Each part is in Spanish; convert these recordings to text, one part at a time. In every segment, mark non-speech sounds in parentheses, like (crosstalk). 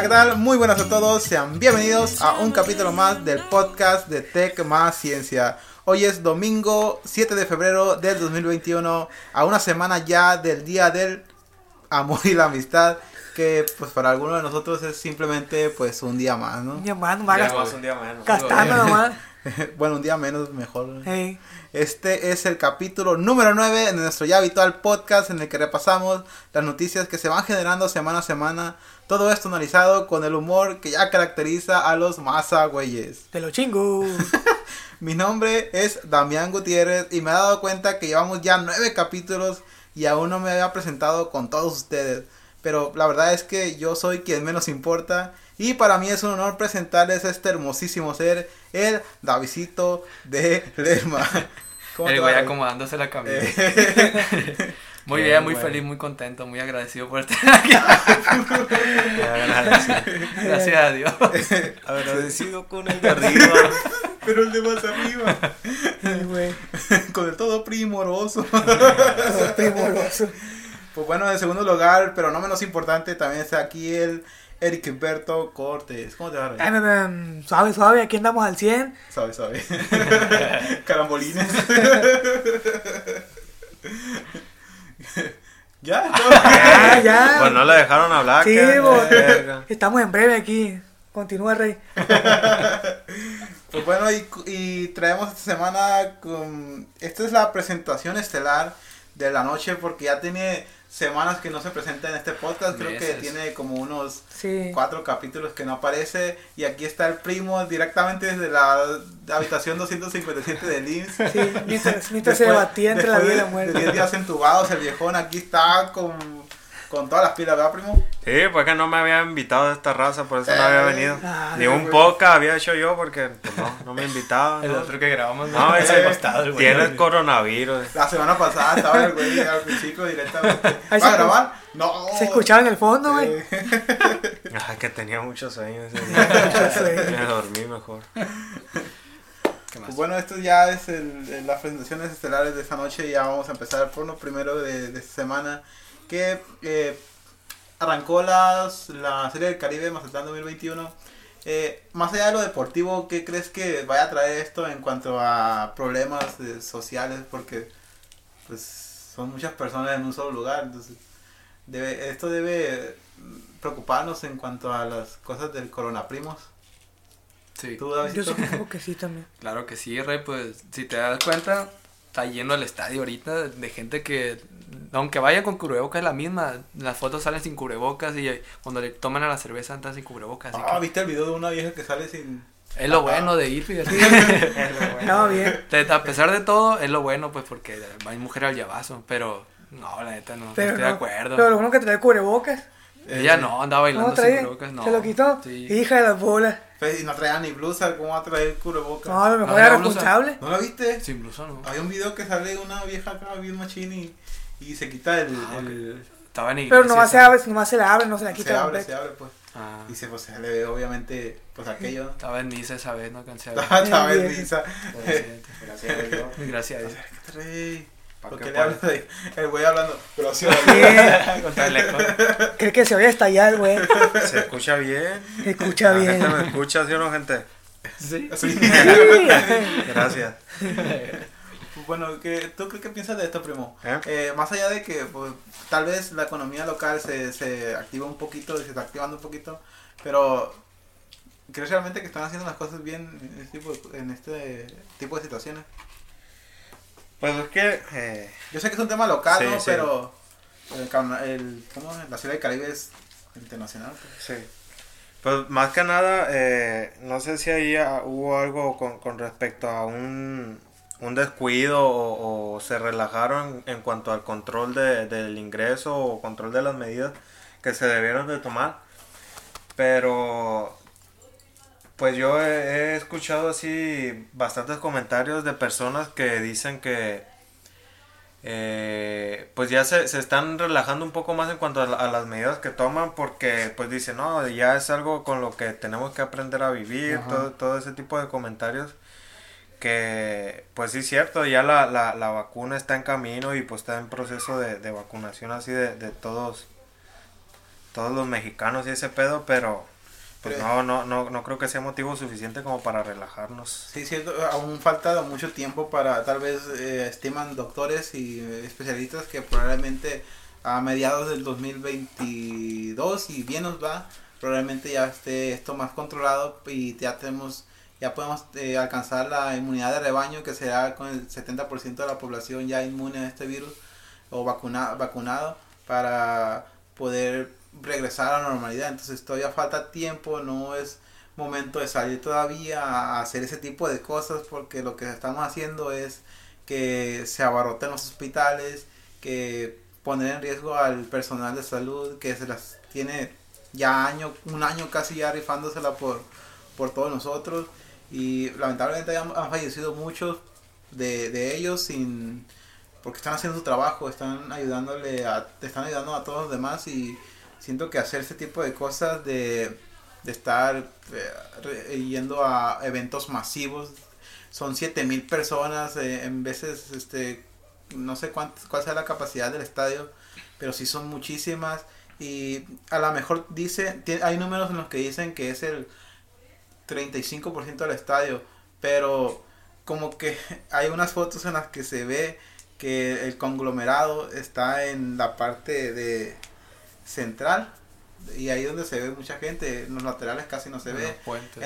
Hola, ¿qué tal? Muy buenas a todos. Sean bienvenidos a un capítulo más del podcast de Tech Más Ciencia. Hoy es domingo 7 de febrero del 2021, a una semana ya del Día del Amor y la Amistad, que pues para algunos de nosotros es simplemente pues un día más, ¿no? Un día más, nomás Ya gast- más un día menos. gastando nomás. (laughs) bueno, un día menos mejor. Este es el capítulo número 9 de nuestro ya habitual podcast en el que repasamos las noticias que se van generando semana a semana. Todo esto analizado con el humor que ya caracteriza a los masa güeyes. Te lo chingo. (laughs) Mi nombre es Damián Gutiérrez y me he dado cuenta que llevamos ya nueve capítulos y aún no me había presentado con todos ustedes. Pero la verdad es que yo soy quien menos importa y para mí es un honor presentarles a este hermosísimo ser, el Davidito de Lerma. (laughs) ¿Cómo te El va, güey acomodándose la camisa. Eh, (laughs) Muy bien, muy bueno. feliz, muy contento, muy agradecido por estar aquí. (laughs) Gracias a Dios. Agradecido con el de arriba. Pero el de más arriba, Ay, güey. con el todo primoroso. Todo primoroso. Pues bueno, en segundo lugar, pero no menos importante, también está aquí el Eric Berto Cortés. ¿Cómo te va, Rey? Suave, suave, aquí andamos al 100. Sabe, sabe. Carambolines. (laughs) ya, no. Ah, ya. Pues no le dejaron hablar. Sí. Estamos en breve aquí. Continúa, Rey. (laughs) Pues bueno, y, y traemos esta semana con... Esta es la presentación estelar de la noche porque ya tiene semanas que no se presenta en este podcast. Creo que Meses. tiene como unos Sí. cuatro capítulos que no aparece. Y aquí está el primo directamente desde la habitación 257 del IMSS. Sí, mientras, mientras se Después- debatía entre la después vida y la de- muerte. De 10 días entubados, el viejón aquí está con, con todas las pilas, ¿verdad, primo? Sí, pues que no me había invitado a esta raza, por eso no Eh, había venido. ah, Ni un güey. podcast había hecho yo porque pues, no, no me invitaban. (laughs) El ¿no? otro que grabamos. No, es (laughs) ese al costado, el güey. Coronavirus. La semana pasada estaba el güey al principio directamente. (laughs) Ahí ¿Va a se- grabar? No. Se escuchaba en el fondo, güey. Eh, Ay, que tenía mucho sueño ese día. Me dormí mejor. ¿Qué más? Pues bueno, esto ya es el, el- las presentaciones estelares de esta noche. Ya vamos a empezar por lo primero de, de esta semana. Que eh, arrancó las, la Serie del Caribe Mazatlán 2021. Eh, más allá de lo deportivo, ¿qué crees que vaya a traer esto en cuanto a problemas eh, sociales? Porque pues son muchas personas en un solo lugar. Entonces, debe, esto debe mm, preocuparnos en cuanto a las cosas del coronaprimos. Sí, ¿Tú, Yo Davidito? supongo que sí también. claro que sí, Rey. Pues si te das cuenta, está lleno el estadio ahorita de gente que, aunque vaya con cubrebocas, es la misma. Las fotos salen sin cubrebocas y cuando le toman a la cerveza están sin cubrebocas. así Ah, que ¿viste el video de una vieja que sale sin... es lo bueno de ir, fíjate. (laughs) Estaba bien. A pesar de todo, es lo bueno, pues, porque hay mujer al llavazo, pero no, la neta no, no estoy no. de acuerdo. Pero lo bueno que trae cubrebocas. Ella no, andaba bailando ¿Cómo sin cubrebocas, no. ¿Se lo quitó? Sí. Hija de las bolas. Pues, y no traía ni blusa, ¿cómo va a traer cubrebocas? No, a lo mejor era responsable. ¿No la viste? Sin blusa, no. Hay un video que sale una vieja acá bien machín y, y se quita el... Ah, el- Estaba en iglesia. Pero nomás se abre, nomás se la abre, no se la se quita. abre, completa. se abre, pues. Ah, Y se, pues, se le ve obviamente, pues aquello. estaba en misa esa vez, no alcancé a ver. Estaba en bien. misa. (laughs) Gracias a Dios. Gracias a Dios. Acércate, rey. ¿Pa' ¿Por qué qué le de el güey hablando? Gracias. (laughs) Bien. (laughs) Contra el eco. Cree que se a estallar, güey. Se escucha bien. Se escucha La gente bien. me escucha, ¿sí o no, gente? Sí. Sí. Sí. (laughs) Gracias. Bueno, ¿qué, ¿tú qué, qué piensas de esto, primo? ¿Eh? Eh, más allá de que pues, tal vez la economía local se, se activa un poquito, se está activando un poquito, pero ¿crees realmente que están haciendo las cosas bien en este tipo de, en este tipo de situaciones? Pues es que. eh, Yo sé que es un tema local, Sí, ¿no? sí. Pero el, el- ¿cómo? la ciudad del Caribe es internacional. pues. Sí. Pues más que nada, eh, no sé si ahí ah, hubo algo con, con respecto a un, un descuido o, o se relajaron en cuanto al control de- del ingreso o control de las medidas que se debieron de tomar. Pero pues yo he, he escuchado así bastantes comentarios de personas que dicen que eh, pues ya se, se están relajando un poco más en cuanto a, la- a las medidas que toman porque pues dicen, no, ya es algo con lo que tenemos que aprender a vivir, Ajá. todo, todo ese tipo de comentarios que pues sí es cierto, ya la, la, la vacuna está en camino y pues está en proceso de, de vacunación así de, de todos todos los mexicanos y ese pedo, pero pues Pero- no, no, no, no creo que sea motivo suficiente como para relajarnos. Sí, cierto, aún falta mucho tiempo para, tal vez eh, estiman doctores y eh, especialistas que probablemente a mediados del 2022 y bien nos va, probablemente ya esté esto más controlado y ya tenemos, ya podemos eh, alcanzar la inmunidad de rebaño que será con el 70% de la población ya inmune a este virus o vacuna, vacunado para poder regresar a la normalidad. Entonces todavía falta tiempo, no es momento de salir todavía a hacer ese tipo de cosas porque lo que estamos haciendo es que se abarroten los hospitales, que poner en riesgo al personal de salud que se las tiene ya año, un año casi ya rifándosela por, por todos nosotros y lamentablemente han, fallecido muchos de, de ellos sin porque están haciendo su trabajo, están ayudándole a, están ayudando a todos los demás y siento que hacer ese tipo de cosas de, de estar eh, yendo a eventos masivos son 7000 personas eh, en veces este no sé cuánto, cuál sea la capacidad del estadio pero sí son muchísimas. Y a lo mejor dice hay números en los que dicen que es el 35% del estadio pero como que (laughs) hay unas fotos en las que se ve que el conglomerado está en la parte de central y ahí donde se ve mucha gente en los laterales casi no se En ve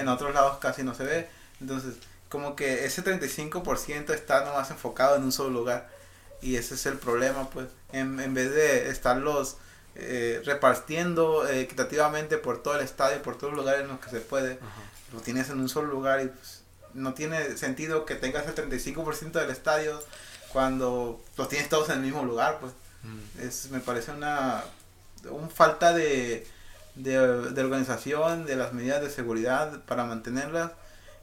en otros lados casi no se ve entonces como que ese 35% está nomás enfocado en un solo lugar y ese es el problema pues en, en vez de estarlos eh, repartiendo eh, equitativamente por todo el estadio por todos los lugares en los que se puede Ajá. lo tienes en un solo lugar y pues, no tiene sentido que tengas el 35% del estadio cuando los tienes todos en el mismo lugar pues Mm. es me parece una un falta de, de, organización de las medidas de seguridad para mantenerlas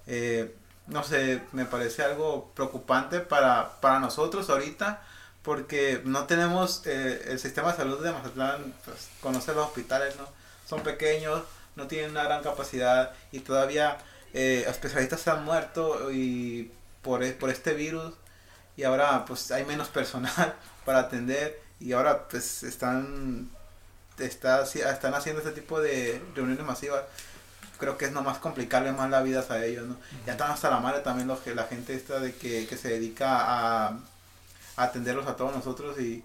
Eh, no sé me parece algo preocupante para, para nosotros ahorita porque no tenemos eh, el sistema de salud de Mazatlán pues, los hospitales no son pequeños no tienen una gran capacidad y todavía eh, especialistas se han muerto y por, e- por este virus y ahora pues hay menos personal (laughs) para atender y ahora pues están está, están haciendo este tipo de reuniones masivas creo que es nomás complicarle más la vida a ellos ¿no? ya están hasta la madre también los que la gente esta de que, que se dedica a, a atenderlos a todos nosotros y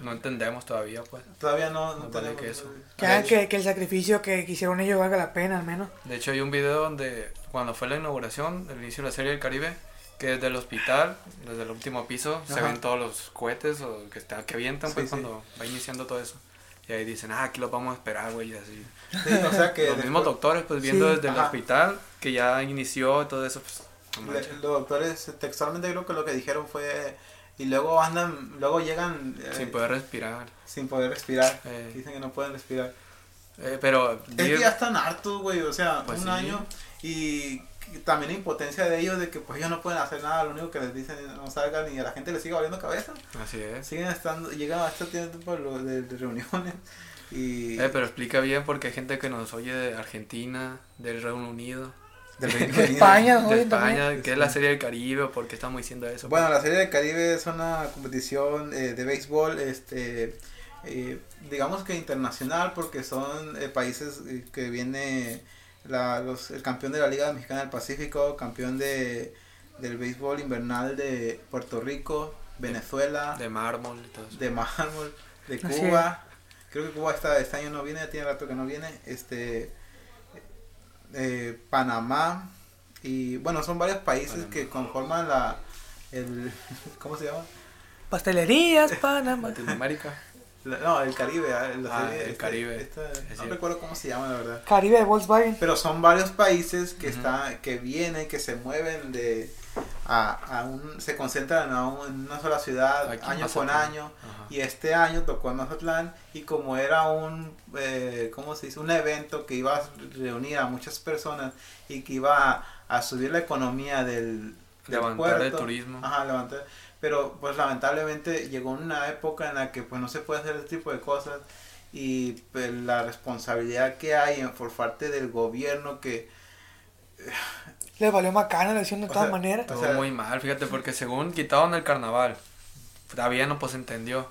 No entendemos todavía, pues. todavía no, no vale que eso. Que, hagan que, que el sacrificio que, que hicieron ellos valga la pena, al menos. De hecho, hay un video donde, cuando fue la inauguración, el inicio de la serie del Caribe, que desde el hospital, desde el último piso, se Ajá. ven todos los cohetes o que, está, que avientan, Sí, pues, sí. cuando va iniciando todo eso. Y ahí dicen, ah, aquí los vamos a esperar, güey, y así. Sí, o sea que (laughs) los mismos después- doctores, pues, viendo desde el Ajá. hospital, que ya inició todo eso, pues, no Le- manches. los doctores textualmente creo que lo que dijeron fue y luego andan luego llegan eh, sin poder respirar. sin poder respirar Eh. dicen que no pueden respirar Eh, pero, es que ya están hartos güey o sea Pues un sí. año y también la impotencia de ellos de que pues ellos no pueden hacer nada lo único que les dicen es no salgan y a la gente le sigue valiendo cabeza así es. siguen estando llegan a este tiempo de, de- de reuniones y Eh, pero explica bien porque hay gente que nos oye de Argentina, del Reino Unido, del Reino De Unido. España, de. España, que es la serie del Caribe, o por qué estamos diciendo eso. Bueno, la Serie del Caribe es una competición eh, de béisbol, este, eh, digamos que internacional, porque son eh, países que viene la, los, el campeón de la Liga Mexicana del Pacífico, campeón de, del béisbol invernal de Puerto Rico, Venezuela, de mármol y todo eso. de mármol, de Cuba. Creo que Cuba esta, este año no viene, ya tiene rato que no viene. Este, eh, Panamá y bueno, son varios países Panamá. que conforman la el (laughs) ¿cómo se llama? Pastelerías, Panamá. Latinoamérica. No, el Caribe, ah, la Ah, el este- Caribe. esta- Es no recuerdo cómo se llama la verdad. Caribe de Volkswagen. Pero son varios países que Ujú. están que vienen, que se mueven de a, a un se concentran a un- en una sola ciudad Aquí en año con año. Ajá. Y este año tocó en Mazatlán y como era un, eh, ¿cómo se dice? Un evento que iba a reunir a muchas personas y que iba a, a subir la economía del, del Levantar el puerto. turismo. Ajá, levantar. Pero pues lamentablemente llegó una época en la que pues no se puede hacer este tipo de cosas y pues, la responsabilidad que hay en- por parte del gobierno que Les valió macana la elección de todas maneras. Estuvo o sea- muy mal, fíjate, porque según quitaron el carnaval, todavía no pues entendió.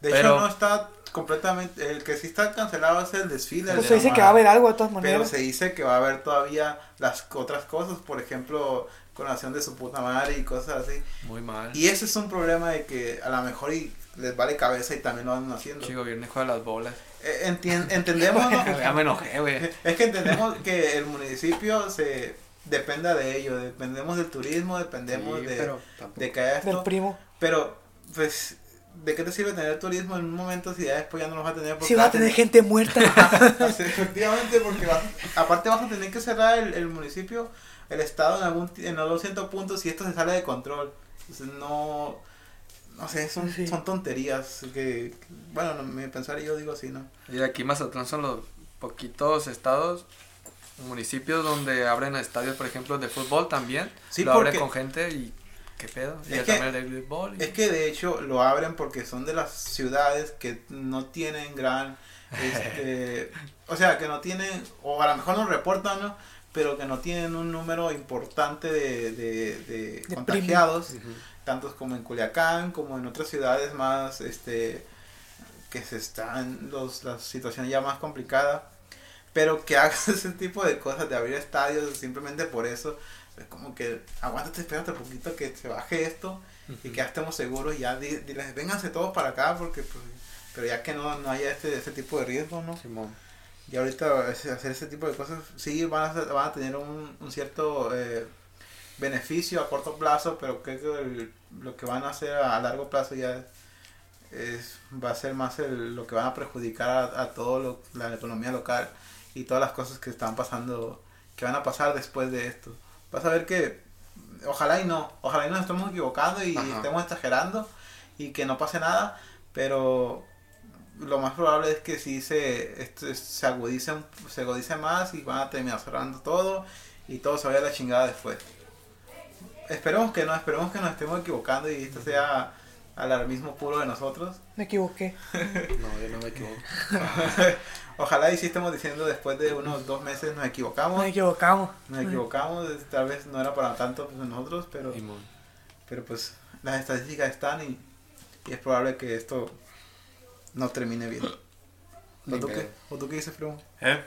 de Pero- hecho no está completamente, el que sí está cancelado es el desfile. Pues se dice que va a haber algo de todas Pero maneras. se dice que va a haber todavía las otras cosas, por ejemplo, coronación de su puta madre y cosas así. Muy mal. Y ese es un problema de que a lo mejor y les vale cabeza y también lo andan haciendo. Sí, gobierno juega las bolas. Eh, entien- entendemos, ¿no? (laughs) ya me enojé, güey. Es que entendemos que el municipio se dependa de ello, dependemos del turismo, dependemos Sí, de, pero de que haya Del esto. primo. Pero, pues, ¿de qué te sirve tener turismo en un momento si ya después ya no lo vas a tener? Si va a tener gente muerta. (laughs) Efectivamente, porque vas- aparte vas a tener que cerrar el, el municipio, el estado en algún en algún cierto punto si esto se sale de control. Entonces no, no sé, son, Sí. son tonterías que, bueno, no, mi pensar yo digo así, ¿no? Y aquí Mazatlán son los poquitos estados, municipios donde abren estadios, por ejemplo, de fútbol también. Sí, lo abren porque- con gente y qué pedo. Y Es que- el y- Es que de hecho lo abren porque son de las ciudades que no tienen gran, (laughs) este, o sea, que no tienen, o a lo mejor no reportan, ¿no? Pero que no tienen un número importante de, de, de De contagiados. Ujú. tantos como en Culiacán, como en otras ciudades más, este, que se están, los, la situación ya más complicada, pero que (laughs) hagas ese tipo de cosas, de abrir estadios simplemente por eso, es como que aguántate, espérate un poquito que se baje esto y que ya estemos seguros, y ya di- diles, vénganse todos para acá, porque pues, pero ya que no, no haya este, este tipo de riesgo, ¿no? Simón. Y ahorita hacer ese tipo de cosas sí van a, van a tener un, un cierto eh, beneficio a corto plazo, pero creo que el- lo que van a hacer a, a largo plazo ya es, va a ser más el- lo que van a perjudicar a, a todo lo- la economía local y todas las cosas que están pasando, que van a pasar después de esto. Vas a ver que ojalá y no, ojalá y nos estemos equivocando y Ajá. estemos exagerando y que no pase nada, pero lo más probable es que sí se, esto, se, agudice, se agudice más y van a terminar cerrando todo y todo se vaya a la chingada después. Esperemos que no, esperemos que nos estemos equivocando y esto sea alarmismo puro de nosotros. Me equivoqué. (laughs) No, yo no me equivoco. (laughs) Ojalá y sí estemos diciendo después de unos dos meses nos equivocamos. Nos equivocamos. Nos equivocamos, tal vez no era para tanto pues, nosotros, pero, pero pues las estadísticas están y, y es probable que esto no termine bien. ¿O tú qué. ¿O tú qué dices, primo? ¿Eh?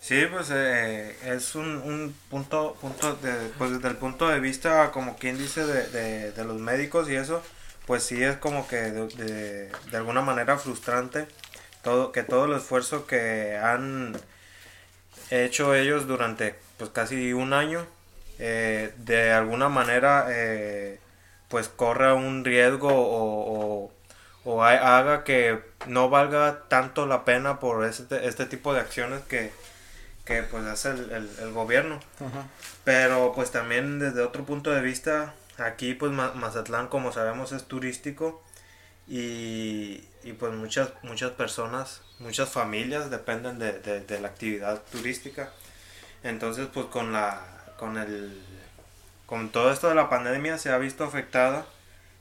Sí, pues eh, es un, un punto, punto de, pues desde el punto de vista, como quien dice, de, de, de los médicos y eso, pues sí es como que de, de, de alguna manera frustrante todo, que todo el esfuerzo que han hecho ellos durante pues casi un año, eh, de alguna manera eh, pues corra un riesgo o, o, o ha- haga que no valga tanto la pena por este, este tipo de acciones que, que pues hace el, el- el gobierno. Ajá. Pero pues también desde otro punto de vista, aquí pues Ma- Mazatlán como sabemos es turístico y, y, pues muchas, muchas personas, muchas familias dependen de, de- de la actividad turística. Entonces pues con la, con el, con todo esto de la pandemia se ha visto afectada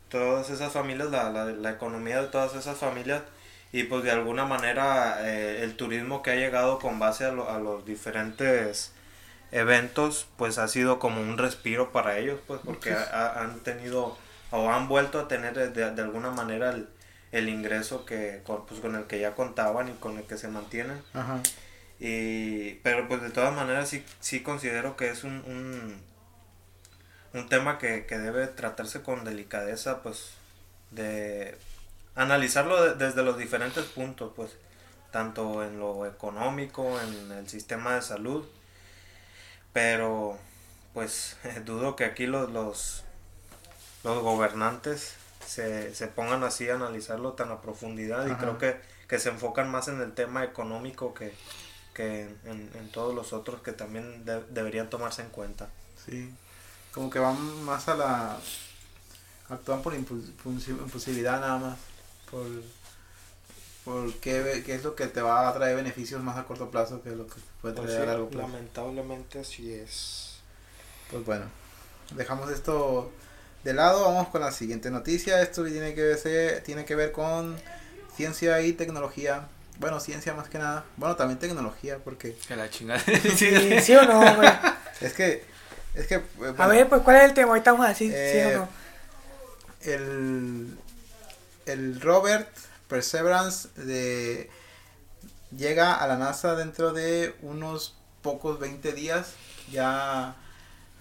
todas esas familias, la, la, la economía de todas esas familias y pues de alguna manera eh, el turismo que ha llegado con base a, lo- a los diferentes eventos pues ha sido como un respiro para ellos pues porque ha- ha- han tenido o han vuelto a tener de, de alguna manera el, el ingreso que con, pues, con el que ya contaban y con el que se mantienen Ajá. y, pero pues de todas maneras sí, sí considero que es un, un, un tema que, que debe tratarse con delicadeza, pues de analizarlo de- desde los diferentes puntos, pues tanto en lo económico, en el sistema de salud, pero pues (laughs) dudo que aquí los, los, los gobernantes se, se pongan así a analizarlo tan a profundidad y creo que, que se enfocan más en el tema económico que, que en, en todos los otros que también de- deberían tomarse en cuenta. Sí. Como que van más a la. Actúan por impu- impulsi- impulsividad nada más. Por. Por qué, qué es lo que te va a traer beneficios más a corto plazo que lo que puede traer a largo plazo. lamentablemente así es. Pues bueno, dejamos esto de lado, vamos con la siguiente noticia. Esto tiene que ver, tiene que ver con ciencia y tecnología. Bueno, ciencia más que nada. Bueno, también tecnología, porque Que la chingada. (laughs) Sí, ¿sí o no, güey? es que, es que, eh, A ver, pues, ¿cuál es el tema? Ahorita vamos a decir, ¿sí Eh, o no? el, el Robert Perseverance de, llega a la NASA dentro de unos pocos 20 días. Ya,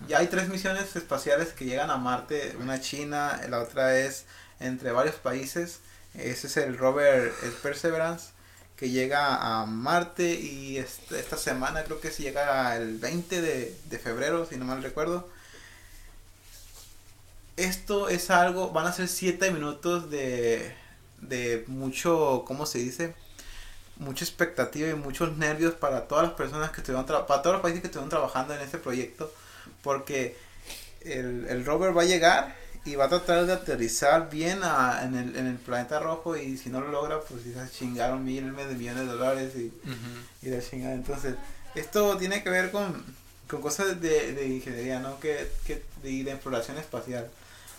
ya hay tres misiones espaciales que llegan a Marte, una China, la otra es entre varios países. Ese es el rover el Perseverance que llega a Marte y esta semana creo que se llega el 20 de, de febrero, si no mal recuerdo. Esto es algo, van a ser 7 minutos de, de mucho, ¿cómo se dice? Mucha expectativa y muchos nervios para todas las personas que estuvieron, para todos los países que estuvieron trabajando en este proyecto, porque el, el rover va a llegar y va a tratar de aterrizar bien a- en, el, en el planeta rojo y si no lo logra, pues se chingaron miles de millones de dólares y, y la chingada. Entonces, esto tiene que ver con, con cosas de, de ingeniería, ¿no? Que, que de, de exploración espacial.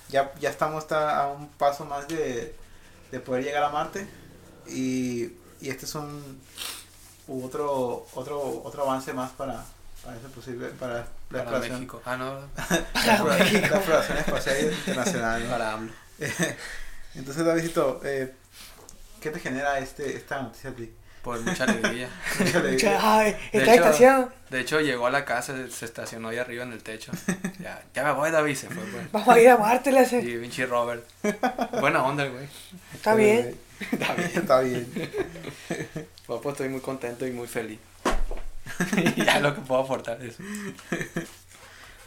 Ya, ya estamos a un paso más de, de poder llegar a Marte y, y este es un otro otro otro avance más para para eso posible para la Para exploración México. Ah, no. la (laughs) exploración, la exploración espacial internacional ¿no? Para AMLO. (laughs) entonces Davidito eh, ¿qué te genera este esta noticia a ti? Por (laughs) mucha alegría. Mucha alegría. Ay, De está hecho-. De hecho, llegó a la casa, se estacionó ahí arriba en el techo. Ya, ya me voy, David, se fue, pues. Vamos a ir a Marte, le hace. Y Vinci Robert. Buena onda, el güey. Está bien. Está bien. Está bien. Pues, pues, estoy muy contento y muy feliz. (laughs) ya lo que puedo aportar es. (laughs)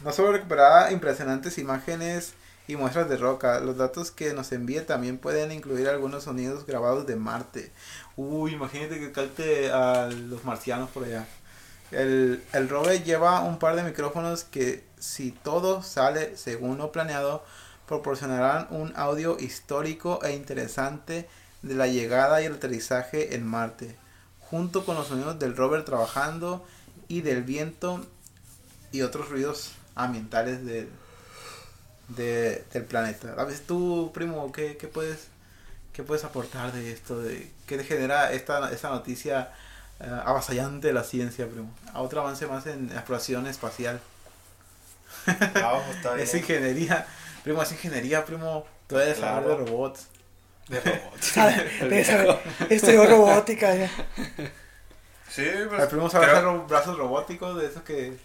No solo recuperará impresionantes imágenes y muestras de roca, los datos que nos envíe también pueden incluir algunos sonidos grabados de Marte. Uy, imagínate que calte a los marcianos por allá. El, el rover lleva un par de micrófonos que, si todo sale según lo planeado, proporcionarán un audio histórico e interesante de la llegada y el aterrizaje en Marte, junto con los sonidos del rover trabajando y del viento y otros ruidos ambientales del, de- del planeta. A veces tú, primo, ¿qué, qué puedes, qué puedes aportar de esto? De, ¿Qué te genera esta, esta noticia eh, avasallante de la ciencia, primo? A otro avance más en exploración espacial. (laughs) Es ingeniería, primo, es ingeniería, primo. Tú saber Claro. de robots. De debe saber. Estudió robótica. ya. Sí, pues. Sabe creo- brazos robóticos de esos que...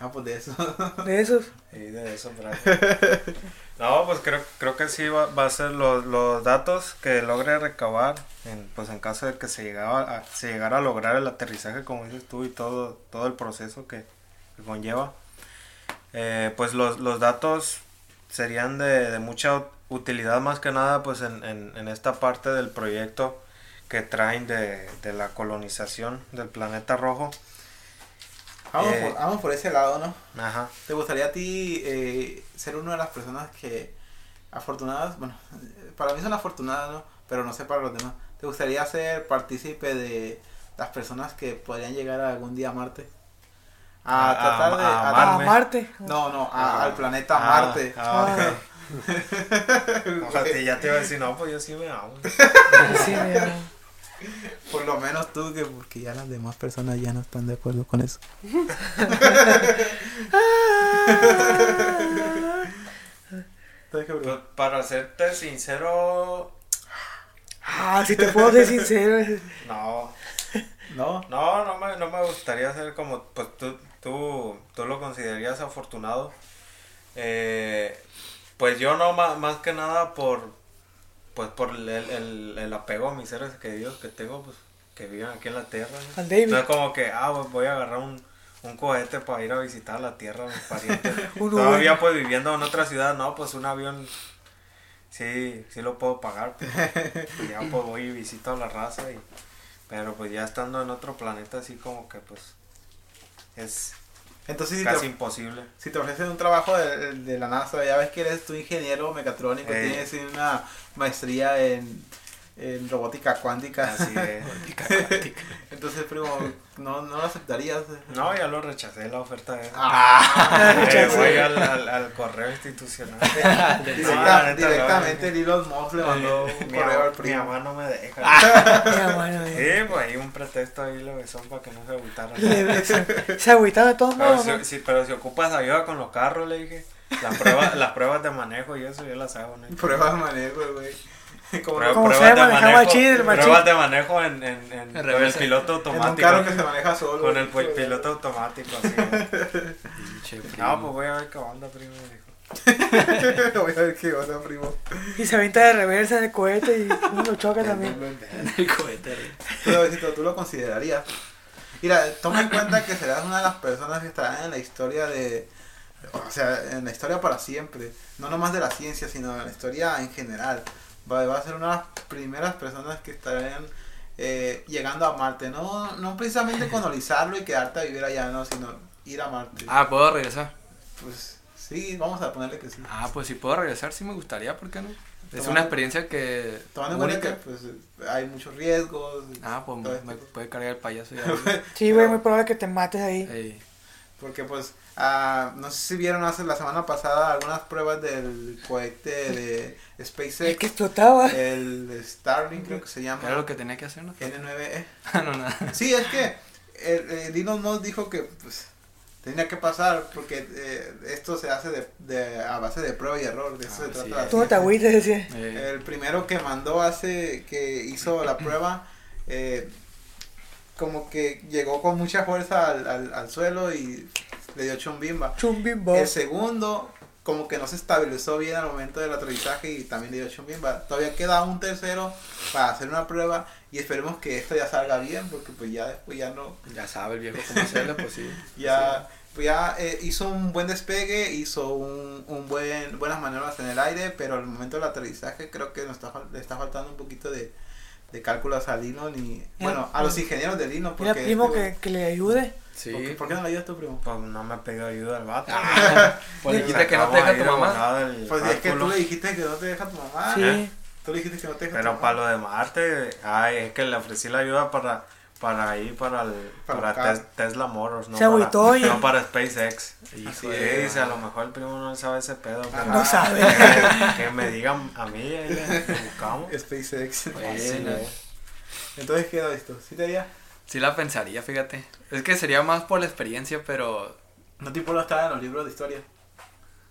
Ah, pues de eso. (laughs) De esos. Sí, de eso, brazos. (laughs) No, pues creo, creo que sí va, va a ser los, los datos que logre recabar, en, pues en caso de que se, llegaba a, se llegara a lograr el aterrizaje, como dices tú, y todo, todo el proceso que, que conlleva. Eh, pues los, los datos serían de, de mucha utilidad más que nada pues en, en, en esta parte del proyecto que traen de, de la colonización del planeta rojo. Vamos, Eh. por, vamos por ese lado, ¿no? Ajá. ¿Te gustaría a ti eh, ser una de las personas que afortunadas, bueno, para mí son afortunadas, ¿no? Pero no sé para los demás. ¿Te gustaría ser partícipe de las personas que podrían llegar algún día a Marte? A, A- tratar de... a- a a-. Marte. no, no, a- Ah. al planeta Ah, Marte. ah, ok. Ah. (laughs) Ojalá, ya te iba a decir, no, pues yo sí me amo. (laughs) Sí, mira. Por lo menos tú, que porque ya las demás personas ya no están de acuerdo con eso. (laughs) Pues, para serte sincero, Ah, si te puedo ser sincero. no. ¿No? No, no me, no me gustaría ser como, pues tú, tú, tú lo considerarías afortunado. Eh, pues yo no, más, más que nada por, pues por el, el, el apego a mis seres queridos que tengo, pues que viven aquí en la tierra. ¿no? No es como que, ah, pues voy a agarrar un, un cohete para ir a visitar la tierra a mis parientes. (laughs) Todavía pues viviendo en otra ciudad, no, pues un avión sí, sí lo puedo pagar. Pues, ya pues voy y visito a la raza y... Pero pues ya estando en otro planeta así como que pues es Entonces, si casi te, imposible. si te ofrecen un trabajo de, de la NASA, ya ves que eres tu ingeniero mecatrónico, Ey. tienes una maestría en, en robótica cuántica. Así es. (laughs) Entonces, primo, no, no lo aceptarías. No, ya lo rechacé la oferta esa. Ah, (laughs) Eh, voy al, al, al correo institucional. (laughs) Directa- No, directamente el Elon Musk le mandó un Mi, correo al mi primo. mamá no me deja. Mira, mano, Sí, pues hay un pretexto ahí le besó para que no se agüitara. Se agüitaba de todos modos. si, ¿no? si- pero si ocupas ayuda con los carros, le dije. Las pruebas, las pruebas de manejo y eso yo las hago, ¿no? Prueba de manejo, güey. (laughs) Como Como pruebas sea, de manejaba manejo- chido el machín. Pruebas de manejo en, en, en- En con el piloto en un automático. carro que se maneja solo. Con el piloto automático, así. Pinche no, pues voy a ver qué onda, primo. dijo. (laughs) Voy a ver qué onda, primo. Y se avienta de reversa en el cohete y uno lo choca (laughs) también. El cohete, lo, Besito, tú lo considerarías. Mira, toma en cuenta que serás una de las personas que estarán en la historia de. O sea, en la historia para siempre. No nomás de la ciencia, sino en la historia en general. Va, va a ser una de las primeras personas que estarán eh, llegando a Marte. No, no precisamente colonizarlo (laughs) y quedarte a vivir allá, no, sino ir a Marte. Ah, ¿puedo regresar? Pues sí, vamos a ponerle que sí. Ah, pues si puedo regresar, sí me gustaría, ¿por qué no? Es Tomando- una experiencia que... Tomando en cuenta que pues, hay muchos riesgos. Ah, pues me, puede cargar el payaso ya. (laughs) Sí, güey, muy probable que te mates ahí. Ey, Porque pues, ah, no sé si vieron hace la semana pasada algunas pruebas del cohete de El SpaceX, que explotaba. el Starlink creo que se era llama, lo que tenía que hacer, ¿no? N9E. (laughs) Ah, no, nada. Sí, es que el, el Elon Musk dijo que pues tenía que pasar porque eh, esto se hace de, de- a base de prueba y error, de eso Ah, se trata. sí. la Tú no te agüites, decía. Eh, El primero que mandó hace, que hizo la prueba, eh, como que llegó con mucha fuerza al, al, al suelo y le dio chumbimba. Chumbimbo. El segundo, como que no se estabilizó bien al momento del aterrizaje y también le dio chumbimba. Todavía queda un tercero para hacer una prueba y esperemos que esto ya salga bien porque pues ya después ya no, ya sabe el viejo cómo hacerlo, pues sí. (laughs) ya, pues ya eh, hizo un buen despegue, hizo un, un buen, buenas maniobras en el aire, pero al momento del aterrizaje creo que nos está, le está faltando un poquito de, de cálculos a Lino y bueno, a los ingenieros de Lino Mira, porque primo, este- que, que le ayude. Sí. ¿por, qué, por qué no le ayudas tú, primo? Pues no me ha pedido ayuda el vato. (laughs) Pues le dijiste que no te deja tu mamá. Pues es que tú le dijiste que no te deja tu mamá. Sí. ¿Eh? Tú le dijiste que no te deja tu Pero mamá. para lo de Marte, ay, es que le ofrecí la ayuda para para ir para el Para. Tes- Tesla Motors, no Se agüitó para, y- no para SpaceX. Hijo Sí, de- dice, a lo mejor el primo no sabe ese pedo, pero No sabe. que, (laughs) que me digan a mí, ahí buscamos. SpaceX. Bueno. Entonces, ¿qué era esto? ¿Sí te haría? Sí la pensaría, fíjate. Es que sería más por la experiencia, pero... No te importa estar en los libros de historia.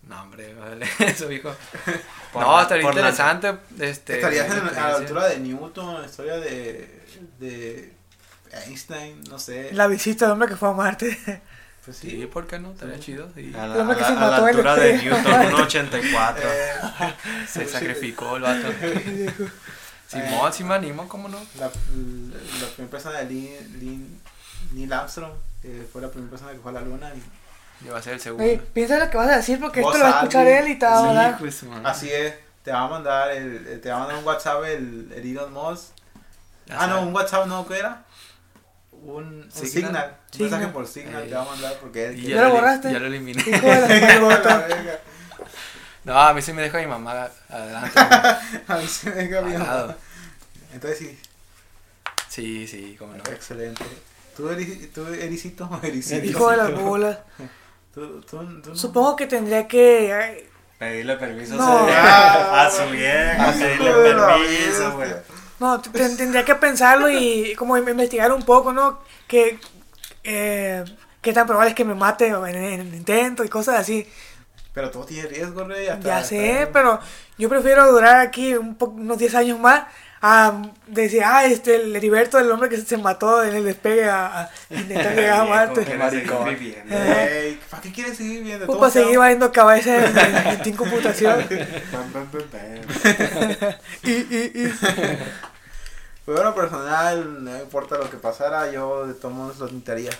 No, hombre, vale (laughs) eso, hijo. (laughs) Por no, la- estaría la- interesante. Este, Estarías en- a la altura de Newton, la historia de, de Einstein, no sé. La visita del hombre que fue a Marte. (laughs) Pues Sí, sí. ¿por qué no? Estaría chido. sí. A la, El hombre a que la- se a la mató altura el de. (laughs) Newton, 1.84. Eh, (laughs) Se sí, sacrificó el vato. Simón, sí me animo, ¿cómo no? La, la primera persona de Lin- Lin- Neil Armstrong, que fue la primera persona que fue a la luna. Y Yo va a ser el segundo. Oye, piensa lo que vas a decir porque esto lo va a escuchar él y te va a Sí, hablar. pues, man. así es, te va a mandar el, te va a mandar un WhatsApp el, el Elon Musk. Ya Ah, no, sabes. un WhatsApp no, ¿qué era? Un, un Signal. Signal. Un Signal. mensaje por Signal Ey. te va a mandar porque él Y ¿Ya lo borraste? Ya lo eliminé. (laughs) No, a mí sí me deja mi mamá adelante. (laughs) A mí se me venga bien. Pagado. Entonces sí, Sí, sí, cómo no. excelente. ¿Tú, Eri- tú Ericito? Ericito. Hijo de las (laughs) bolas. ¿Tú, tú, tú no? Supongo que tendría que. Pedirle permiso No. a, su vieja, A su pedirle permiso, güey. No, tendría que pensarlo y como investigar un poco, ¿no? Que. Eh, ¿Qué tan probable es que me mate o en, en el intento y cosas así? Pero todo tiene riesgo, rey. hasta- Ya hasta- sé, pero yo prefiero durar aquí un po- unos 10 años más a decir, ah, este, el Heriberto, el hombre que se mató en el despegue a, a intentar llegar a (laughs) Marte. quiere seguir maricón. viviendo. Ey, ¿Para qué quieres seguir viendo? Pues para seguir valiendo cabeza en, en, en (laughs) Team computación. Pam, pam, pam, pam. (laughs) y, y, y. Pues bueno, personal, no importa lo que pasara, yo de todos modos lo intentaría.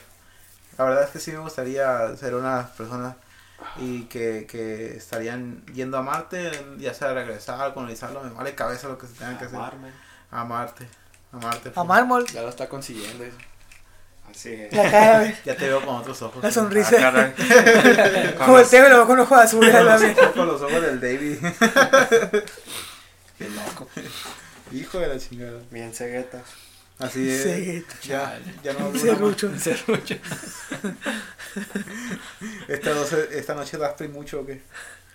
La verdad es que sí me gustaría ser una personas y que, que estarían yendo a Marte, ya sea regresar, colonizarlo, me vale cabeza lo que se tenga que hacer. Amarme. A Marte. A Marte. A mármol, Ya lo está consiguiendo. eso. Así es. la cara, (laughs) Ya te veo con otros ojos. la Ah, sonrisa. (laughs) Como el tema y lo veo con ojos azules. Con los ojos del David. Qué loco. (laughs) Hijo de la chingada. Bien cegueta. Así es. Sí, Ya, ya no. Serrucho. más. (laughs) (laughs) Esta, doce- esta noche das primucho o qué?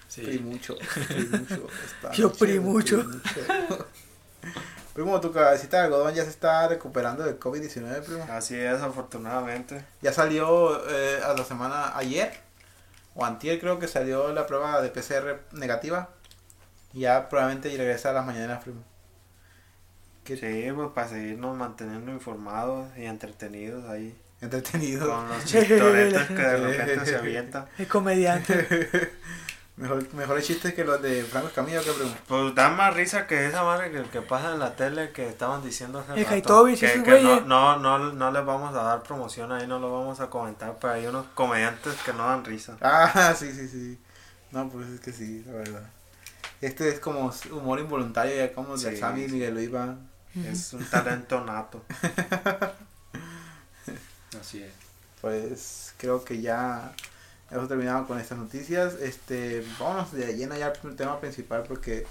Sí. Primucho. Primucho. esta Yo primucho. primucho. (laughs) Primo, tu cabecita de algodón ya se está recuperando del COVID-19, primo. Así es, afortunadamente. Ya salió eh, a la semana ayer, o antier creo que salió la prueba de PCR negativa. Y ya probablemente regresa a las mañanas, primo. Que Sí, pues para seguirnos manteniendo informados y entretenidos ahí. entretenido. Con los (laughs) chistoretes que de repente se avientan. El comediante. (laughs) Mejor, mejores chistes que los de Franco Escamilla, ¿qué pregunta? Pues da más risa que esa madre que, que pasa en la tele que estaban diciendo hace El rato. Que, que no, no, no, no les vamos a dar promoción ahí, no lo vamos a comentar, pero hay unos comediantes que no dan risa. Ah, (laughs) sí, sí, sí. No, pues es que sí, la verdad. Este es como humor involuntario, ya como de Sí. Sammy y de Luis va. Es un talento nato. (laughs) Así es. Pues creo que ya hemos terminado con estas noticias. Este, vámonos de lleno ya al tema principal porque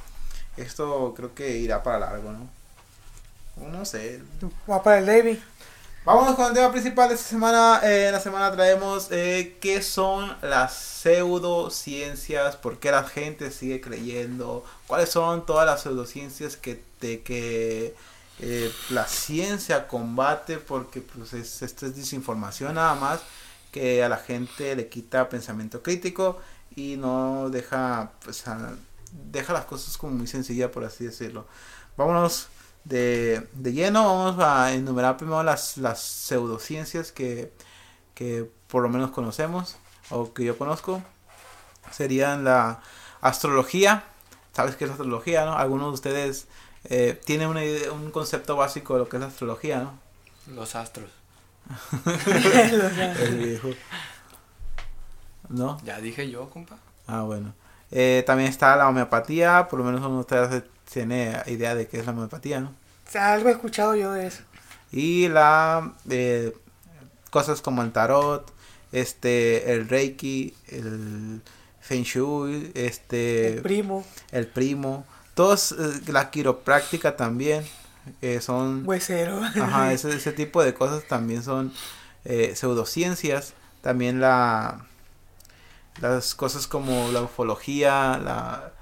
esto creo que irá para largo, ¿no? No sé. Va para el David. Vámonos con el tema principal de esta semana. Eh, en la semana traemos eh, qué son las pseudociencias, por qué la gente sigue creyendo, cuáles son todas las pseudociencias que, te, que eh, la ciencia combate, porque pues es, esto es desinformación nada más, que a la gente le quita pensamiento crítico y no deja, pues, deja las cosas como muy sencillas, por así decirlo. Vámonos de, de lleno, vamos a enumerar primero las, las pseudociencias que, que por lo menos conocemos o que yo conozco. Serían la astrología. ¿Sabes qué es astrología, no? Algunos de ustedes eh, tienen una idea- un concepto básico de lo que es la astrología, ¿no? Los astros. (laughs) El viejo. ¿No? Ya dije yo, compa. Ah, bueno. Eh, también está la homeopatía, por lo menos uno de ustedes tiene idea de qué es la homeopatía, ¿no? O sea, algo he escuchado yo de eso. Y la eh, cosas como el tarot, este, el reiki, el feng shui, este, El primo, el primo, todos, eh, la quiropráctica también, eh, son, huesero. ajá, (laughs) ese, ese tipo de cosas también son eh, pseudociencias, también la, las cosas como la ufología, la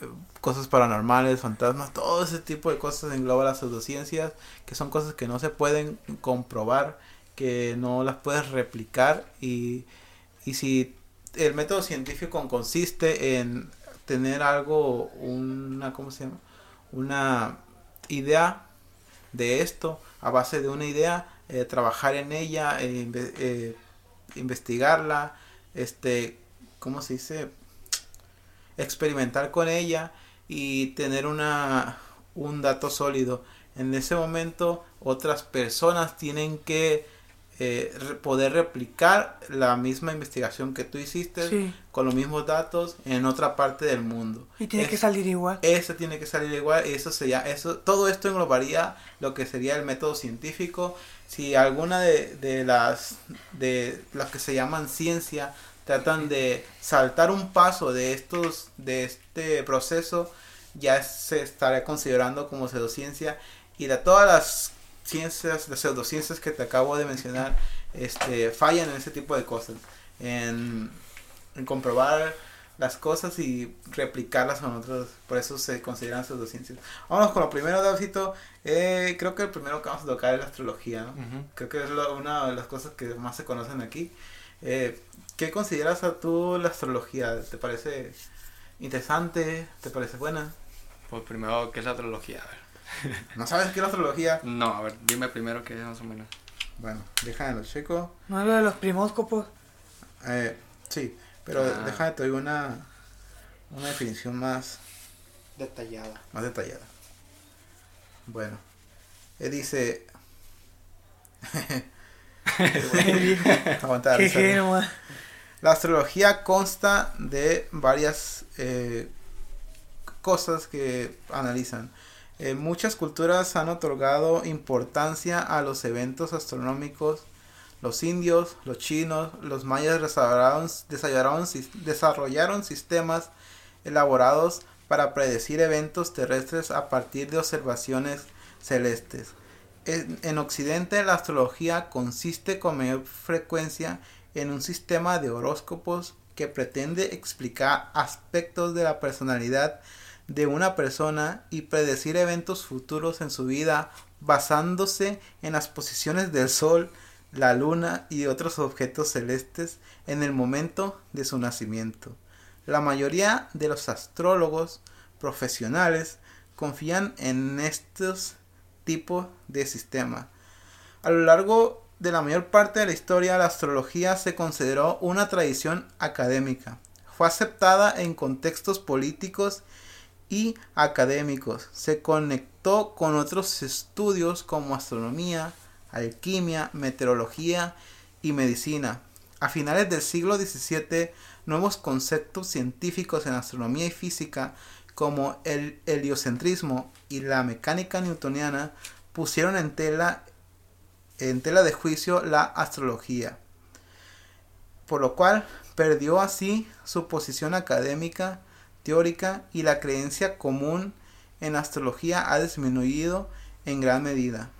eh, cosas paranormales, fantasmas, todo ese tipo de cosas engloba las pseudociencias, que son cosas que no se pueden comprobar, que no las puedes replicar y, y si el método científico consiste en tener algo, una, ¿cómo se llama? Una idea de esto, a base de una idea, eh, trabajar en ella, eh, eh, investigarla, este, ¿cómo se dice? Experimentar con ella y tener una, un dato sólido. En ese momento otras personas tienen que eh, poder replicar la misma investigación que tú hiciste Sí. con los mismos datos en otra parte del mundo. Y tiene Es- que salir igual. eso tiene que salir igual, y eso sería, eso, todo esto englobaría lo que sería el método científico. Si alguna de, de las de las que se llaman ciencia tratan de saltar un paso de estos, de este proceso, ya se estaría considerando como pseudociencia. Y de todas las ciencias, las pseudociencias que te acabo de mencionar, este, fallan en ese tipo de cosas. En, en comprobar las cosas y replicarlas con otros. Por eso se consideran pseudociencias. Vámonos con lo primero, Davcito. Eh, creo que el primero que vamos a tocar es la astrología. ¿no? Creo que es lo- una de las cosas que más se conocen aquí. Eh, ¿Qué consideras a tú la astrología? ¿Te parece interesante? ¿Te parece buena? Pues primero, ¿qué es la astrología? A ver. ¿No sabes qué es la astrología? No, a ver, dime primero qué es más o menos. Bueno, déjame lo checo. No es lo de los primóscopos. Eh, sí, pero Ah. déjame te doy una, una definición más Detallada. más detallada. Bueno, él dice. (laughs) Aguanta, risa, Jeje, ¿no? nomás. La astrología consta de varias eh, cosas que analizan. Eh, muchas culturas han otorgado importancia a los eventos astronómicos. Los indios, los chinos, los mayas desarrollaron, desarrollaron, sis- desarrollaron sistemas elaborados para predecir eventos terrestres a partir de observaciones celestes. En, en Occidente la astrología consiste con mayor frecuencia en un sistema de horóscopos que pretende explicar aspectos de la personalidad de una persona y predecir eventos futuros en su vida basándose en las posiciones del Sol, la Luna y otros objetos celestes en el momento de su nacimiento. La mayoría de los astrólogos profesionales confían en estos tipo de sistema. A lo largo de la mayor parte de la historia, la astrología se consideró una tradición académica. Fue aceptada en contextos políticos y académicos. Se conectó con otros estudios como astronomía, alquimia, meteorología y medicina. A finales del siglo XVII, nuevos conceptos científicos en astronomía y física como el heliocentrismo y la mecánica newtoniana pusieron en tela, en tela de juicio la astrología, por lo cual perdió así su posición académica, teórica y la creencia común en astrología ha disminuido en gran medida.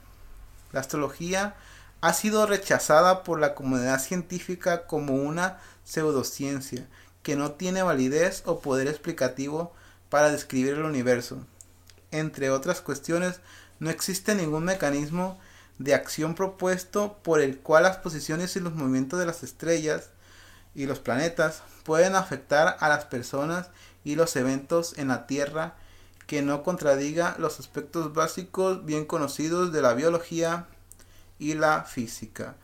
La astrología ha sido rechazada por la comunidad científica como una pseudociencia que no tiene validez o poder explicativo para describir el universo. Entre otras cuestiones, no existe ningún mecanismo de acción propuesto por el cual las posiciones y los movimientos de las estrellas y los planetas pueden afectar a las personas y los eventos en la Tierra que no contradiga los aspectos básicos bien conocidos de la biología y la física.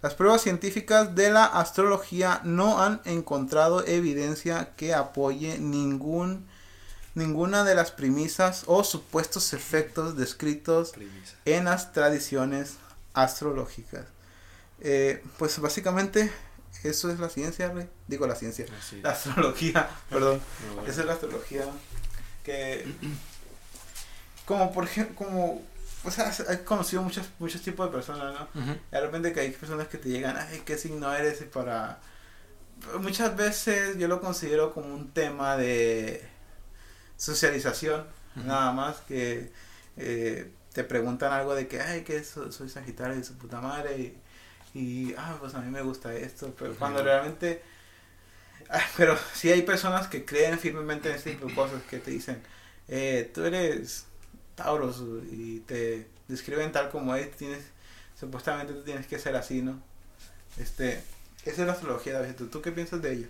Las pruebas científicas de la astrología no han encontrado evidencia que apoye ningún, ninguna de las premisas o supuestos efectos descritos en las tradiciones astrológicas. Eh, pues básicamente eso es la ciencia, Rey. Digo la ciencia. La astrología, (laughs) perdón. Bueno. Esa es la astrología. Que. Como por ejemplo, como. O sea, he conocido muchos, muchos tipos de personas, ¿no? Ujú. De repente que hay personas que te llegan, ay, ¿qué signo eres? Y para... Muchas veces yo lo considero como un tema de socialización, nada más que eh, te preguntan algo de que, ay, que so- soy Sagitario y su puta madre, y, y, ah, pues a mí me gusta esto, pero cuando realmente... Ah, pero sí hay personas que creen firmemente en este tipo de cosas que te dicen, eh, tú eres Tauros y te describen tal como es, tienes, supuestamente tú tienes que ser así, ¿no? Este, esa es la astrología, David. ¿Tú, ¿Tú qué piensas de ella?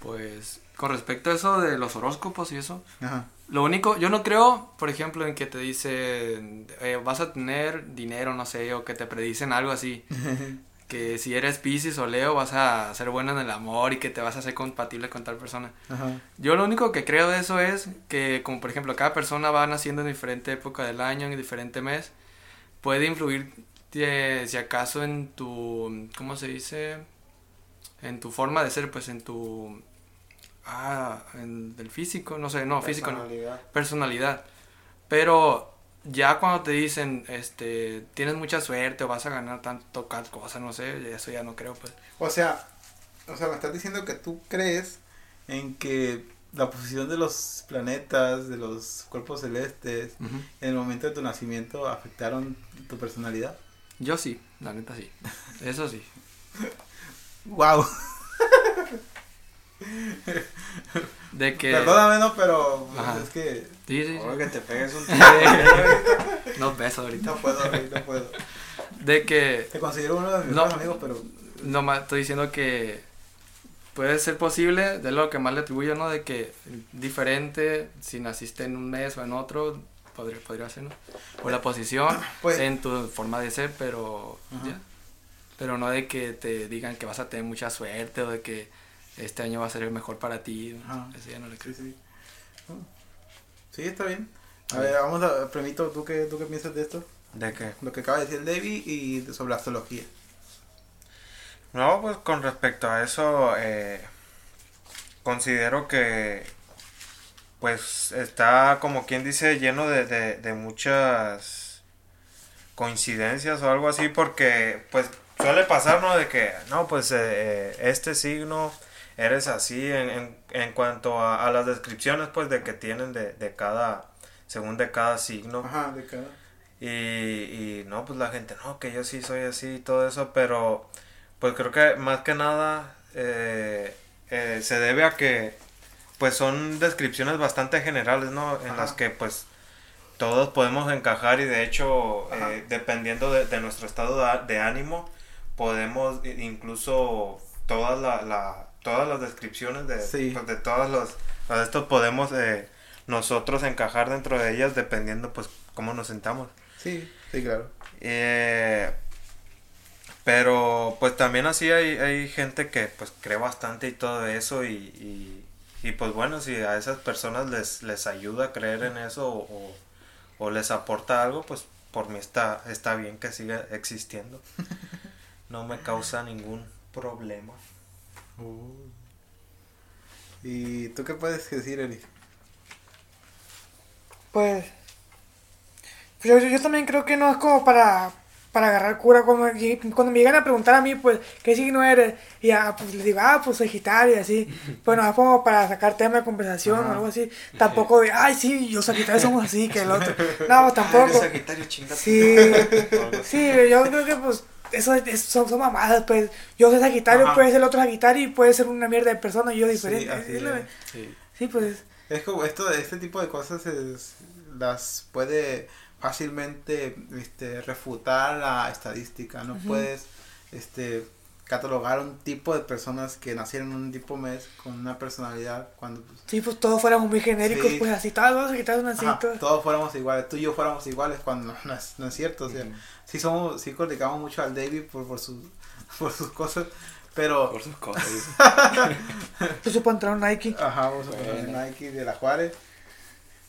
Pues con respecto a eso de los horóscopos y eso, Ajá. lo único, yo no creo, por ejemplo, en que te dicen, eh, vas a tener dinero, no sé, o que te predicen algo así. (laughs) Que si eres Pisces o Leo vas a ser bueno en el amor y que te vas a hacer compatible con tal persona. Ajá. Yo lo único que creo de eso es que, como por ejemplo, cada persona va naciendo en diferente época del año, en diferente mes, puede influir, eh, si acaso, en tu, ¿cómo se dice? En tu forma de ser, pues en tu... Ah, en el físico, no sé, no, físico no Personalidad. personalidad. Pero ya cuando te dicen, este, tienes mucha suerte o vas a ganar tanto cosa, no sé, eso ya no creo, pues. O sea, o sea, me estás diciendo que tú crees en que la posición de los planetas, de los cuerpos celestes, en el momento de tu nacimiento afectaron tu personalidad. Yo sí, la neta sí. Eso sí. (laughs) Wow. De que... Perdóname, no, pero Ajá. es que Sí, sí, Ahora sí. que te pegues un (laughs) Unos besos ahorita. no puedo, no puedo. De que... Te considero uno de mis No. mejores amigos, pero No más estoy diciendo que puede ser posible, de lo que más le atribuyo, ¿no? De que diferente, si naciste en un mes o en otro, podría, podría ser, ¿no? Por la posición, Pues- en tu forma de ser, pero Ajá. ya. Pero no de que te digan que vas a tener mucha suerte o de que este año va a ser el mejor para ti. Ajá. Eso ya no le creo. sí. Sí, está bien. A ver, vamos a, Premito, ¿tú qué, ¿tú qué piensas de esto? ¿De qué? Lo que acaba de decir David y de- sobre la astrología. No, pues con respecto a eso, eh, considero que pues está como quien dice lleno de, de, de muchas coincidencias o algo así porque pues suele pasar, ¿no? De que, no, pues eh, eh, este signo eres así en, en, en cuanto a, a las descripciones pues de que tienen de, de cada, según de cada signo. Ajá, de cada. Y, y no, pues la gente, no, que yo sí soy así y todo eso, pero pues creo que más que nada eh, eh, se debe a que pues son descripciones bastante generales, ¿no? En Ajá. las que pues todos podemos encajar y de hecho, eh, dependiendo de, de nuestro estado de, ánimo, podemos incluso todas la, la- todas las descripciones de, Sí. pues, de todos los, de estos podemos eh, nosotros encajar dentro de ellas dependiendo pues cómo nos sentamos. Sí, sí, claro. Eh, pero pues también así hay, hay gente que pues cree bastante y todo eso y, y, y, pues bueno, si a esas personas les, les ayuda a creer en eso o, o les aporta algo, pues por mí está, está bien que siga existiendo. (laughs) No me causa ningún problema. ¿Y tú qué puedes decir, Eri? Pues, pues yo, yo también creo que no es como para, para agarrar cura. Cuando, cuando me llegan a preguntar a mí, pues, ¿qué signo eres? Y ya, pues les digo, ah, pues Sagitario, y así. (laughs) Bueno, es como para sacar tema de conversación Ajá. o algo así. Tampoco de, ay, sí, los Sagitarios somos así, que el otro. (laughs) No, tampoco. Sagitario. Sí, (laughs) sí, yo creo que pues eso es- son, son mamadas, pues. Yo soy Sagitario, puede ser otro Sagitario y puede ser una mierda de persona y yo Sí, diferente. así Es. Sí. Sí, pues. Es como esto, este tipo de cosas es- las puede fácilmente este, refutar la estadística. No puedes este, catalogar un tipo de personas que nacieron en un tipo mes con una personalidad cuando pues, Sí, pues todos fuéramos muy genéricos, Sí. pues así, todos así, ajá, todos. todos fuéramos iguales, tú y yo fuéramos iguales cuando no, no es, no es cierto. O sea, sí somos, sí criticamos mucho al David por, por sus (laughs) por sus cosas, pero Por sus cosas. (laughs) su pantalón Nike. ajá, vamos a poner Bueno. Nike de la Juárez.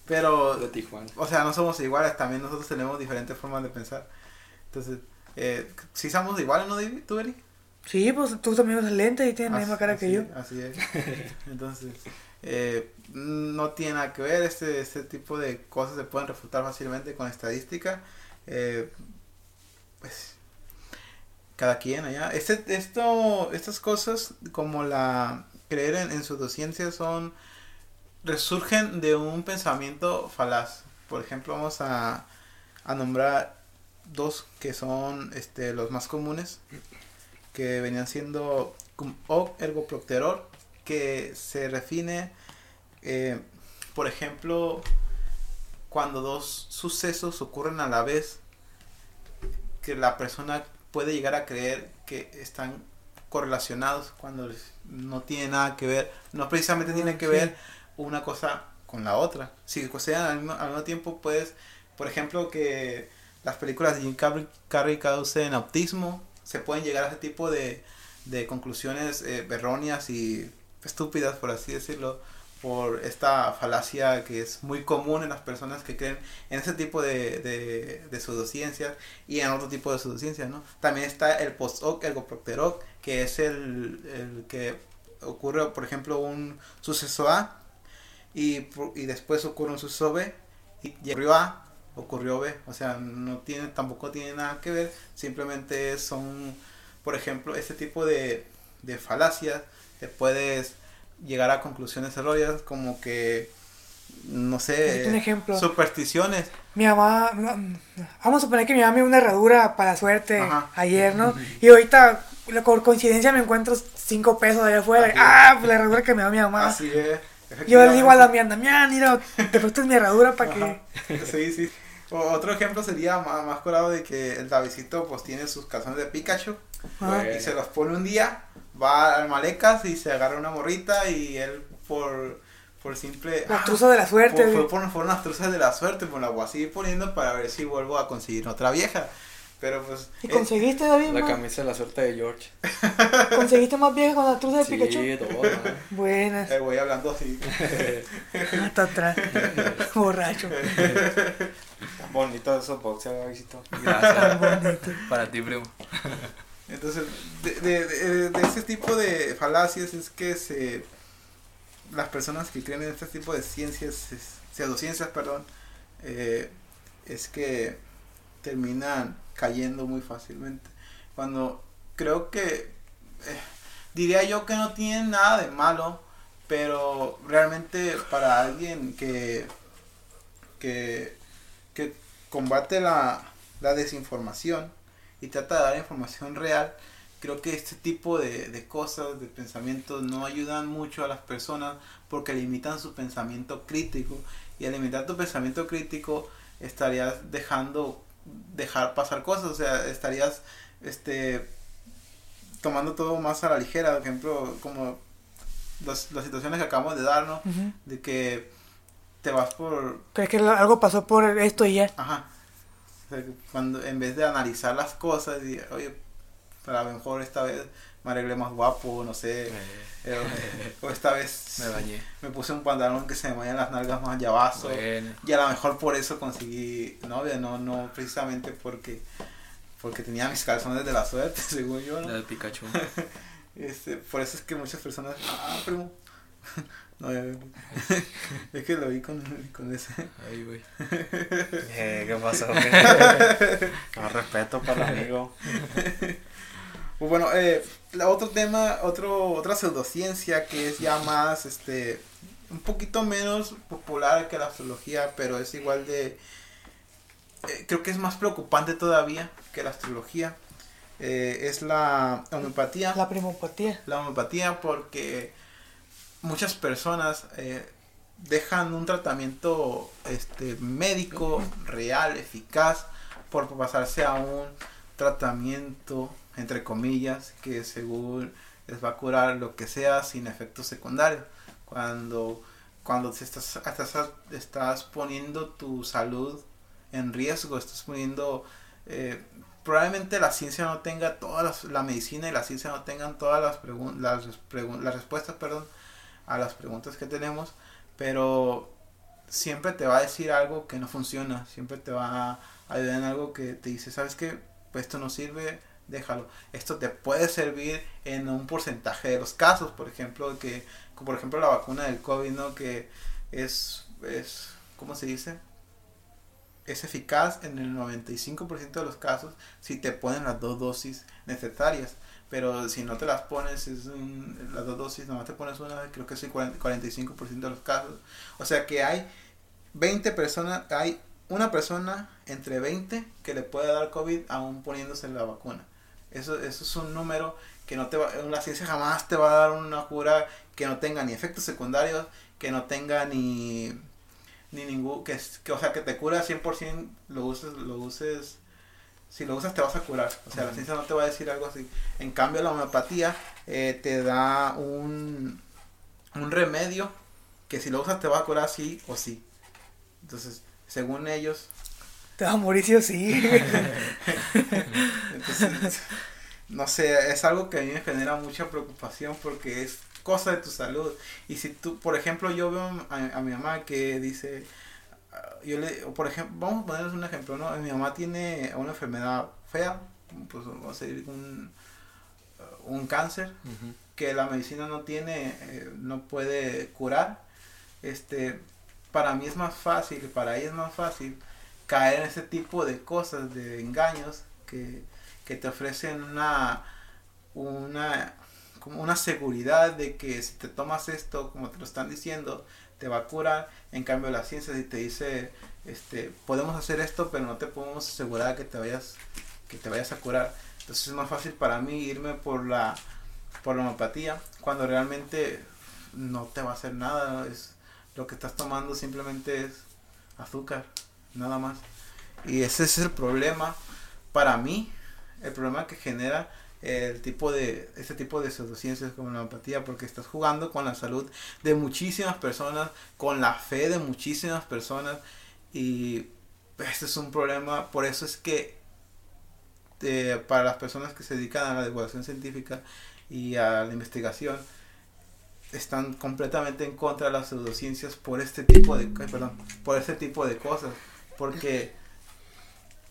Pero De Tijuana. O sea, no somos iguales, también nosotros tenemos diferentes formas de pensar. Entonces, eh, si somos iguales, ¿no, David? ¿Tú, Eric? Sí, pues tú también usas lentes y tienes la misma cara Así- que yo. Así es. (laughs) Entonces, eh, no tiene nada que ver, este, este tipo de cosas se pueden refutar fácilmente con estadística. Eh, pues, cada quien allá. Este, esto, estas cosas, como la creer en, en pseudociencia, son resurgen de un pensamiento falaz. Por ejemplo, vamos a, a nombrar dos que son este, los más comunes, que venían siendo cum hoc ergo propteror, que se define, eh, por ejemplo, cuando dos sucesos ocurren a la vez, que la persona puede llegar a creer que están correlacionados cuando no tiene nada que ver, no precisamente tiene Ah, que ver una cosa con la otra. Si al mismo, al mismo tiempo, puedes, por ejemplo, que las películas de Jim Carrey, Carrey causen autismo, se pueden llegar a ese tipo de, de conclusiones eh, erróneas y estúpidas, por así decirlo, por esta falacia que es muy común en las personas que creen en ese tipo de, de, de pseudociencias y en otro tipo de pseudociencias, ¿no? También está el post-hoc, el gopropter-hoc, que es el, el que ocurre, por ejemplo, un suceso A y, y después ocurre un suceso B y ocurrió A, ocurrió B, o sea, no tiene, tampoco tiene nada que ver, simplemente son, por ejemplo, este tipo de, de falacias, te puedes llegar a conclusiones erróneas como que, no sé, Un ejemplo. supersticiones, Mi mamá, vamos a suponer que mi mamá me dio una herradura para suerte Ajá. ayer, ¿no? Y ahorita, la- por coincidencia, me encuentro cinco pesos allá afuera. Así ah, pues la herradura que me dio mi mamá. así es. Yo le digo a Damián, Damián, mira, te (laughs) prestas mi herradura para que... Sí, sí. O- otro ejemplo sería más, más curado de que el Davidcito pues tiene sus calzones de Pikachu. Bueno. y se los pone un día, va al Malecas y se agarra una morrita y él por, por simple... La ah, truza de la suerte. Por, güey. por, por, por unas truzas de la suerte, pues la voy a seguir poniendo para ver si vuelvo a conseguir otra vieja. Pero pues... ¿Y eh, conseguiste, David? La más? camisa de la suerte de George. (laughs) ¿Conseguiste más viejas con la truza de Sí, Pikachu? todo, ¿no? (laughs) Buenas. el güey hablando así. (laughs) Hasta atrás. Borracho. Tan bonito esos boxers, Davidcito. Gracias. (laughs) Bonito. Para ti, primo. Entonces, de, de, de, de ese tipo de falacias es que se las personas que creen en este tipo de ciencias, es- pseudociencias, perdón, eh, es que terminan cayendo muy fácilmente. Cuando creo que eh, diría yo que no tienen nada de malo, pero realmente para alguien que, que combate la, la desinformación y trata de dar información real, creo que este tipo de, de cosas, de pensamientos, no ayudan mucho a las personas porque limitan su pensamiento crítico. Y al limitar tu pensamiento crítico, estarías dejando dejar pasar cosas, o sea, estarías este tomando todo más a la ligera, por ejemplo, como las, las situaciones que acabamos de darnos, de que te vas por ¿Crees que algo pasó por esto y ya? Ajá. O sea, cuando, en vez de analizar las cosas y, oye, a lo mejor esta vez me arreglé más guapo, no sé. eh, o esta vez (laughs) Me bañé. me puse un pantalón que se me vayan las nalgas más llavazo. Bueno. Y a lo mejor por eso conseguí novia, no, no precisamente porque, porque tenía mis calzones de la suerte, (laughs) según yo, ¿no? La de Pikachu. (laughs) Este, por eso es que muchas personas, ah, primo. No, ya- (laughs) es que lo vi con, con ese. Ay, güey. (laughs) Eh, ¿Qué pasó? (laughs) No, respeto para el amigo. Pues bueno, eh, la otro tema, otro, otra pseudociencia que es ya más, este, un poquito menos popular que la astrología, pero es igual de, eh, creo que es más preocupante todavía que la astrología, eh, es la homeopatía. La primopatía. la homeopatía porque muchas personas eh, dejan un tratamiento este médico real eficaz por pasarse a un tratamiento entre comillas que según les va a curar lo que sea sin efectos secundarios. Cuando cuando te estás, estás estás poniendo tu salud en riesgo estás poniendo eh, probablemente la ciencia no tenga todas las, la medicina y la ciencia no tengan todas las pregun- las, las respuestas perdón a las preguntas que tenemos pero siempre te va a decir algo que no funciona siempre te va a ayudar en algo que te dice sabes qué pues esto no sirve déjalo esto te puede servir en un porcentaje de los casos por ejemplo que por ejemplo la vacuna del covid no que es es cómo se dice es eficaz en el 95% de los casos si te ponen las dos dosis necesarias. Pero si no te las pones, es un- las dos dosis, nomás te pones una, creo que es el 40 45% de los casos. O sea que hay 20 personas, hay una persona entre 20 que le puede dar COVID aún poniéndose la vacuna. Eso, eso es un número que no te va, la ciencia jamás te va a dar una cura que no tenga ni efectos secundarios, que no tenga ni ni ningún que, que o sea que te cura 100% lo uses lo uses si lo usas te vas a curar. O sea la ciencia no te va a decir algo así. En cambio la homeopatía eh, te da un un remedio que si lo usas te va a curar sí o sí. Entonces según ellos Te vas a morir sí o sí. (laughs) entonces no sé es algo que a mí me genera mucha preocupación porque es cosa de tu salud. Y si tú por ejemplo yo veo a, a mi mamá que dice yo le por ejemplo vamos a ponerles un ejemplo no mi mamá tiene una enfermedad fea pues vamos a decir un un cáncer que la medicina no tiene eh, no puede curar. Este para mí es más fácil para ella es más fácil caer en ese tipo de cosas de engaños que, que te ofrecen una una como una seguridad de que si te tomas esto como te lo están diciendo te va a curar. En cambio la ciencia si te dice este podemos hacer esto pero no te podemos asegurar que te vayas que te vayas a curar. Entonces es más fácil para mí irme por la por la homeopatía cuando realmente no te va a hacer nada. Es lo que estás tomando simplemente es azúcar nada más. Y ese es el problema para mí el problema que genera el tipo de este tipo de pseudociencias como la homeopatía porque estás jugando con la salud de muchísimas personas con la fe de muchísimas personas y este es un problema. Por eso es que eh, para las personas que se dedican a la divulgación científica y a la investigación están completamente en contra de las pseudociencias por este tipo de perdón, por este tipo de cosas porque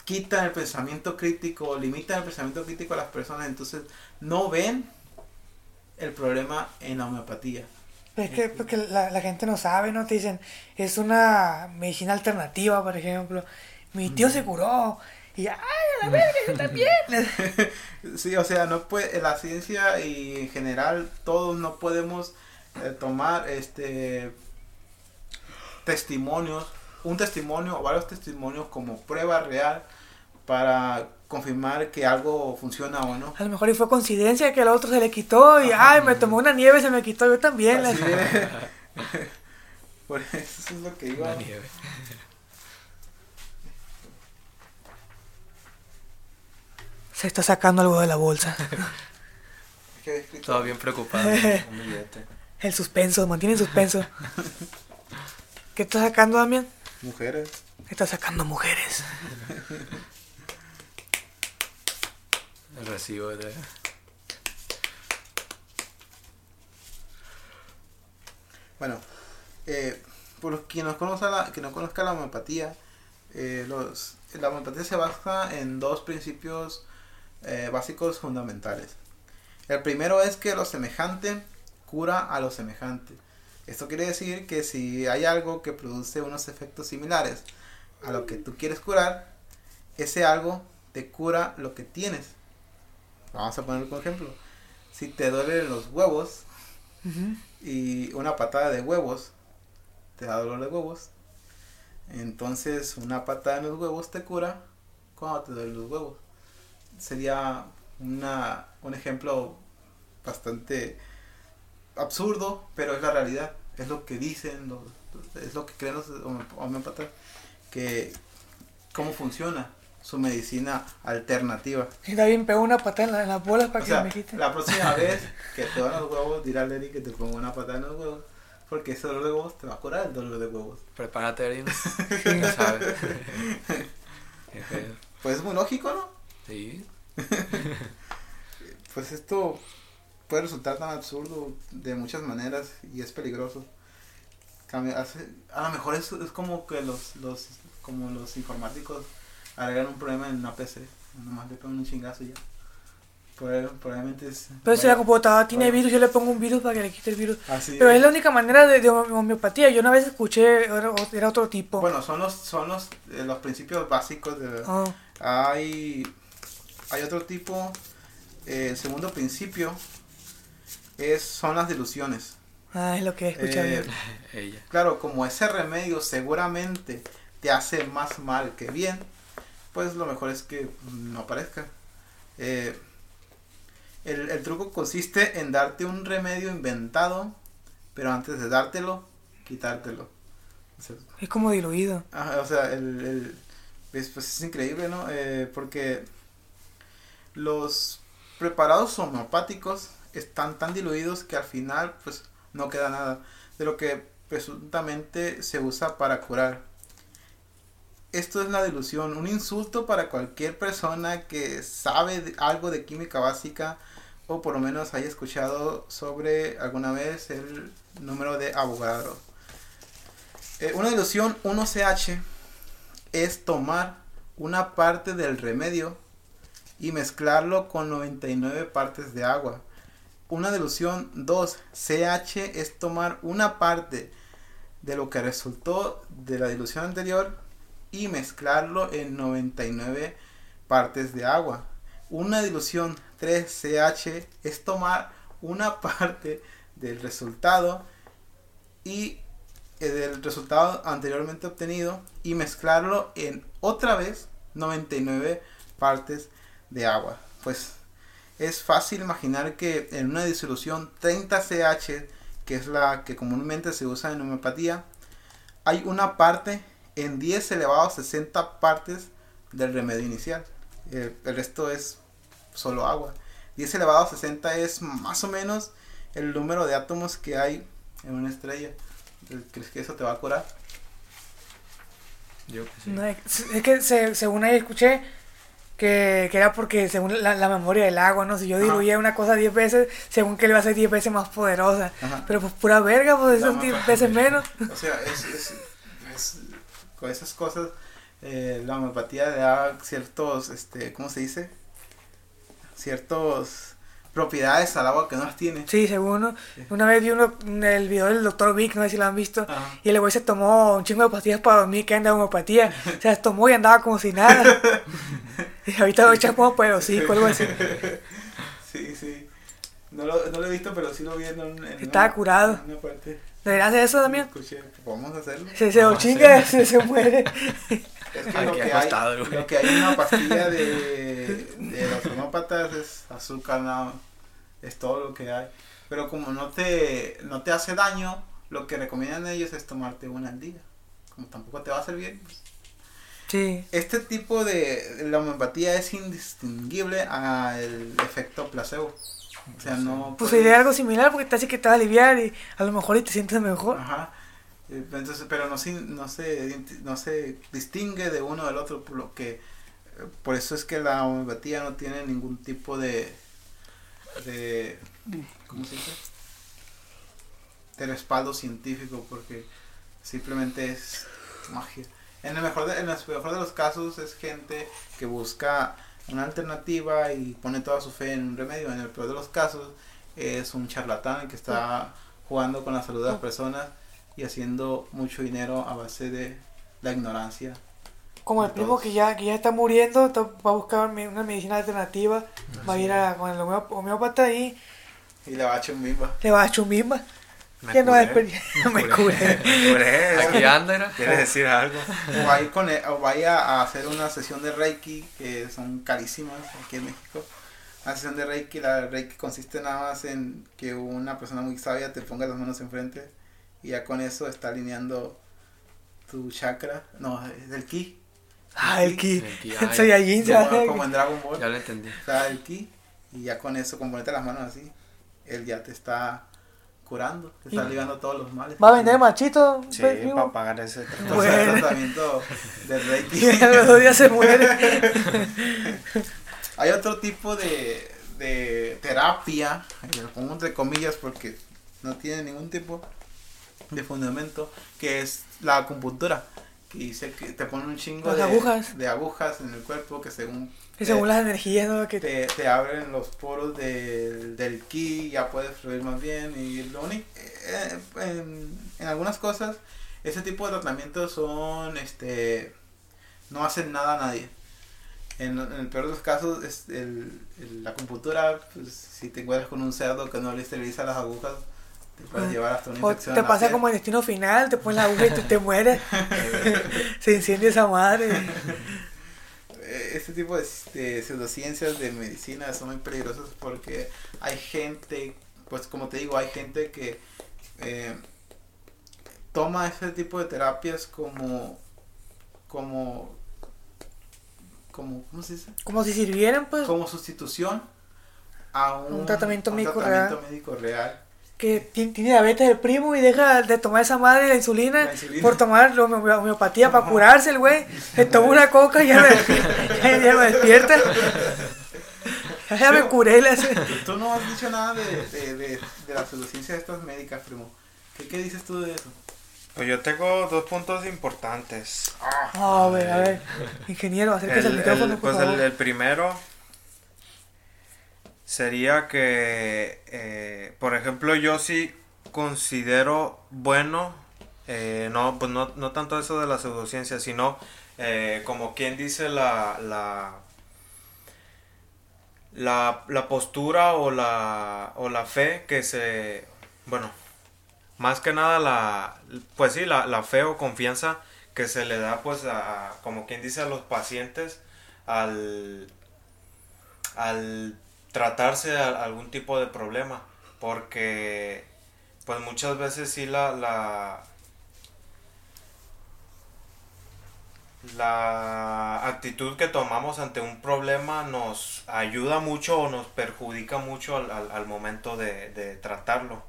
quitan el pensamiento crítico limitan el pensamiento crítico a las personas entonces no ven el problema en la homeopatía Es que porque la, la gente no sabe, ¿no? Te dicen, es una medicina alternativa, por ejemplo. Mi tío se curó. Y, ay, a la verga, yo también. (laughs) Sí, o sea, no puede, la ciencia y en general todos no podemos eh, tomar este testimonios, un testimonio o varios testimonios como prueba real para confirmar que algo funciona o no. A lo mejor y fue coincidencia que al otro se le quitó. Y, ay, me tomó una nieve, se me quitó. Yo también. Así (laughs) de- (laughs) Por eso es lo que iba. La nieve. Se está sacando algo de la bolsa. Todo bien preocupado. (laughs) Un billete. El suspenso, mantiene el suspenso. ¿Qué está sacando, Damián? Mujeres. Está sacando mujeres. Recibo de... Bueno, eh, por quien no conozca la, quien no conozca la homeopatía, eh, los, la homeopatía se basa en dos principios eh, básicos fundamentales. El primero es que lo semejante cura a lo semejante. Esto quiere decir que si hay algo que produce unos efectos similares a lo que tú quieres curar, ese algo te cura lo que tienes. Vamos a poner como ejemplo. Si te duelen los huevos y una patada de huevos te da dolor de huevos, entonces una patada en los huevos te cura cuando te duelen los huevos. Sería una, un ejemplo bastante absurdo, pero es la realidad. Es lo que dicen, lo- es lo que creen los home- homeópatas, que cómo funciona su medicina alternativa. Y David pegó una patada en, la- en las bolas para O que sea, me quite. la próxima (laughs) vez que te dan los huevos, dirá a Lenny que te ponga una patada en los huevos, porque ese dolor de huevos te va a curar el dolor de huevos. Prepárate, Erin. Ya sabes. Pues es muy lógico, ¿no? Sí. (laughs) Pues esto puede resultar tan absurdo de muchas maneras y es peligroso. A lo mejor es, es como que los, los, como los informáticos agregan un problema en una PC, nomás le ponen un chingazo y ya. Proba- Probablemente es... Pero si la vaya- computadora tiene vaya- virus, yo le pongo un virus para que le quite el virus. así Pero es la única manera de, de homeopatía. Yo una vez escuché, era, era otro tipo. Bueno, son los, son los, eh, los principios básicos de... Ah, Hay, hay otro tipo, eh, el segundo principio es, son las delusiones. ah, es lo que he escuchado. Eh. (laughs) Ella. claro, como ese remedio seguramente te hace más mal que bien, pues lo mejor es que no aparezca. Eh, el, el truco consiste en darte un remedio inventado, pero antes de dártelo, quitártelo. O sea, Es como diluido. Ajá, o sea, el, el- es, pues es increíble, ¿no? Eh, porque los preparados homeopáticos están tan diluidos que al final, pues, no queda nada de lo que presuntamente se usa para curar. Esto es la dilución, un insulto para cualquier persona que sabe algo de química básica o por lo menos haya escuchado sobre alguna vez el número de Avogadro. Eh, una dilución 1CH es tomar una parte del remedio y mezclarlo con 99 partes de agua. Una dilución 2CH es tomar una parte de lo que resultó de la dilución anterior y mezclarlo en 99 partes de agua. Una dilución 3CH es tomar una (laughs) parte del resultado y eh, del resultado anteriormente obtenido y mezclarlo en otra vez 99 partes de agua. Pues es fácil imaginar que en una disolución 30CH, que es la que comúnmente se usa en homeopatía, hay una parte en 10 elevado a 60 partes del remedio inicial. Eh, el resto es solo agua. 10 elevado a 60 es más o menos el número de átomos que hay en una estrella. ¿Crees que eso te va a curar? Yo que sí. No, es es que se- según ahí escuché que, que era porque según la, la memoria del agua, ¿no? Si yo Ajá. diluía una cosa 10 veces, según que le iba a ser 10 veces más poderosa. Ajá. Pero pues pura verga, pues La son 10 mapa. veces menos. O sea, es, es- es- con esas cosas, eh, la homeopatía le da ciertos, este, ¿cómo se dice? Ciertos propiedades al agua que no las tiene. Sí, según ¿no? Sí. Una vez vi uno, el video del doctor Vic, no sé si lo han visto. Ajá. Y el güey se tomó un chingo de pastillas para dormir que anda de homeopatía. Se las tomó y andaba como si nada. (laughs) y ahorita lo echas como pero sí, algo así. Sí, sí. No lo, no lo he visto, pero sí lo vi en, un- en Estaba una- curado. en una parte. ¿Deberías hacer eso también? Escuché, vamos a hacerlo. Se, se lo chinga, se, se muere. Es que Ay, lo que, hay, acostado, güey. lo que hay en una pastilla de, de los homópatas es azúcar nada. Es todo lo que hay. Pero como no te, no te hace daño, lo que recomiendan ellos es tomarte una al día. Como tampoco te va a hacer bien. pues. Sí. Este tipo de la homeopatía es indistinguible al efecto placebo. O sea, no. Pues puedes- sería algo similar porque te hace que te va a aliviar y a lo mejor y te sientes mejor. Ajá. Eh, Entonces, pero no, no, se, no se distingue de uno del otro, por lo que por eso es que la homeopatía no tiene ningún tipo de, de ¿cómo se dice? De respaldo científico, porque simplemente es magia. En el mejor de, en el mejor de los casos es gente que busca una alternativa y pone toda su fe en un remedio. En el peor de los casos es un charlatán que está jugando con la salud de las personas y haciendo mucho dinero a base de la ignorancia. Como el primo que ya, que ya está muriendo, va a buscar una medicina alternativa, va a ir a, con el homeópata y Y le va a echar un bimba. le va a chumbimba. Me Que no curé. es experiencia. Me (laughs) curé. Me curé. Aquí anda. ¿Quieres decir algo? O vaya, con e- o vaya a hacer una sesión de Reiki, que son carísimas aquí en México. La sesión de Reiki, la Reiki consiste nada más en que una persona muy sabia te ponga las manos enfrente y ya con eso está alineando tu chakra, no, es el ki. Ah, el ki. El ki, El ay. Saiyajin, Como, ¿sabes? como en Dragon Ball. Ya lo entendí. Está el ki y ya con eso, con ponerte las manos así, él ya te está curando, te está ligando todos los males. Va a vender machito. Sí, pues, para pagar ese Bueno. tratamiento de Reiki. Y (laughs) a los dos días se muere. Hay otro tipo de, de terapia, y lo pongo entre comillas porque no tiene ningún tipo de fundamento, que es la acupuntura. Que dice que te ponen un chingo de agujas. de agujas en el cuerpo que según Que según las energías, ¿no? Que te, te abren los poros del, del ki, ya puedes fluir más bien. Y lo único, eh, en, en algunas cosas, ese tipo de tratamientos son, este, no hacen nada a nadie. En, en el peor de los casos, es el, el- la acupuntura, pues, si te encuentras con un cerdo que no le esteriliza las agujas, te puedes llevar hasta una o infección. te en la pasa como destino final, te pones la aguja y te, te mueres. (laughs) se incendia esa madre. Eh, este tipo de, de pseudociencias de medicina son muy peligrosas porque hay gente, pues como te digo, hay gente que eh, toma ese tipo de terapias como, como, como, ¿cómo se dice? Como si sirvieran, pues. Como sustitución a un, Un tratamiento un médico tratamiento real. médico real. Que ti- tiene diabetes el primo y deja de tomar esa madre la insulina, La insulina. por tomar la home- homeopatía para curarse el güey. Se toma una coca y ya, me, ya, me despierta. Ya, ya me curé. Hace. Tú no has dicho nada de, de, de, de la pseudociencia de estas médicas, primo. ¿Qué, ¿Qué dices tú de eso? Pues yo tengo dos puntos importantes. A ver, a ver. Ingeniero, acérquese al El, micrófono, el- por pues el, el primero sería que, eh, por ejemplo, yo sí considero bueno, eh, no, pues no, no tanto eso de la pseudociencia, sino eh, como quien dice la, la, la, la postura o la, o la fe que se, bueno, más que nada la, pues sí, la, la fe o confianza que se le da pues a, como quien dice a los pacientes al, al tratarse a- algún tipo de problema porque pues muchas veces sí la, la la actitud que tomamos ante un problema nos ayuda mucho o nos perjudica mucho al, al- al momento de, de tratarlo.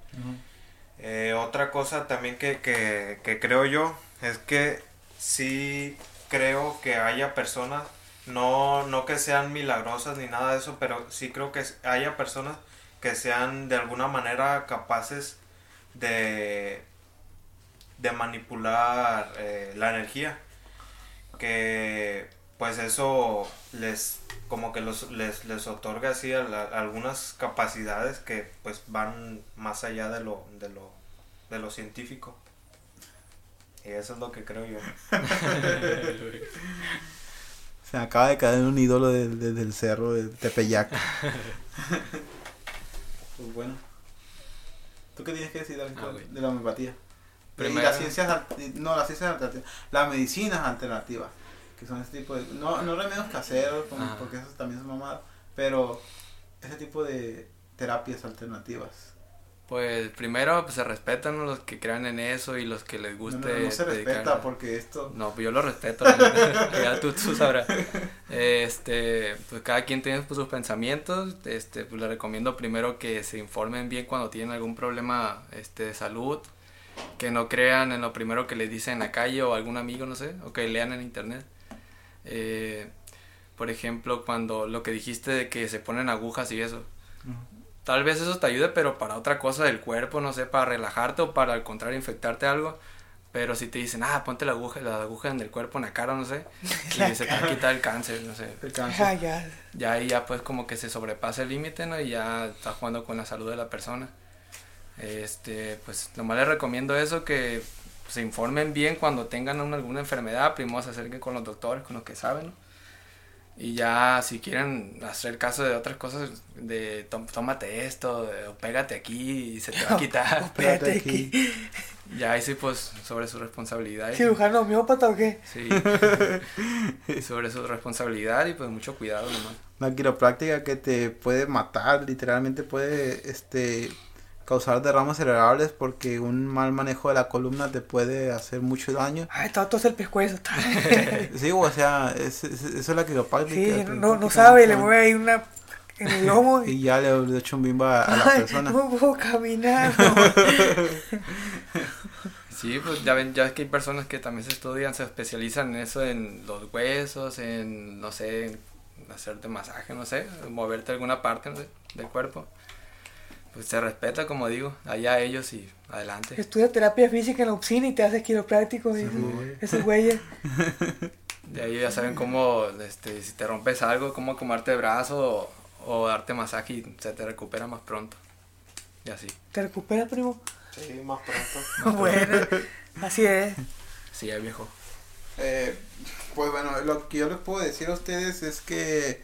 Eh, otra cosa también que, que- que creo yo es que sí creo que haya personas, no, no que sean milagrosas ni nada de eso, pero sí creo que haya personas que sean de alguna manera capaces de, de manipular eh, la energía. Que pues eso les como que los, les, les otorga así a la- algunas capacidades que pues van más allá de lo, de lo, de lo científico. Y eso es lo que creo yo. (laughs) (laughs) (laughs) Se me acaba de caer un ídolo de- de- del cerro de Tepeyac. (laughs) pues bueno. ¿Tú qué tienes que decir David, Ah, de la homeopatía? Y Primero- las ciencias, no, las ciencias alternativas, las medicinas alternativas, que son este tipo de, no, no remedios caseros, como- Ajá. porque eso también es mamada, pero ese tipo de terapias alternativas. Pues primero pues, se respetan los que crean en eso y los que les guste. no, no se respeta porque esto, No, pues yo lo respeto. (laughs) ya tú, tú sabrás. Este, pues cada quien tiene pues, sus pensamientos. Este, pues les recomiendo primero que se informen bien cuando tienen algún problema este, de salud. Que no crean en lo primero que les dicen en la calle o algún amigo, no sé, o que lean en internet. Eh, por ejemplo, cuando lo que dijiste de que se ponen agujas y eso. Tal vez eso te ayude, pero para otra cosa del cuerpo, no sé, para relajarte o para al contrario infectarte algo. Pero si te dicen, ah, ponte la aguja, la aguja en el cuerpo, en la cara, no sé, (laughs) y se te va a quitar el cáncer, no sé. El cáncer. Ah, ya. Ya ahí ya pues como que se sobrepasa el límite, ¿no? Y ya está jugando con la salud de la persona. Este, pues nomás les recomiendo eso, que se informen bien cuando tengan una- alguna enfermedad, primero se acerquen con los doctores, con los que saben, ¿no? Y ya si quieren hacer caso de otras cosas, de "Tó- tómate esto, de- o pégate aquí y se te va a (laughs) quitar. (laughs) Espérate Espérate aquí. ya ahí sí pues sobre su responsabilidad. y- ¿Cirujano homeópata o qué? Sí. sobre su responsabilidad y pues mucho cuidado nomás. Una quiropráctica que te puede matar, literalmente puede este causar derrames cerebrales porque un mal manejo de la columna te puede hacer mucho daño. Ay, estaba todo el pescuezo. está. (laughs) Sí, o sea, es, es- eso es la quiropráctica. Sí, no, no prácticamente sabe, le mueve ahí una en el lomo y... (laughs) Y ya le le echa un bimba a la (laughs) Ay, persona. no puedo caminar. no. Sí, pues ya ven, ya es que hay personas que también se estudian, se especializan en eso, en los huesos, en, no sé, en hacerte masaje, no sé, moverte alguna parte no sé, del cuerpo. Pues se respeta, como digo, allá ellos y adelante. Estudia terapia física en la UPSIN y te haces quiropráctico. y güey. esos güeyes. (laughs) De ahí ya saben cómo, este, si te rompes algo, cómo acomodarte el brazo o, o darte masaje y se te recupera más pronto. Y así. ¿Te recuperas, primo? Sí, más pronto. (laughs) bueno, así es. Sí, ya viejo. Eh, pues bueno, lo que yo les puedo decir a ustedes es que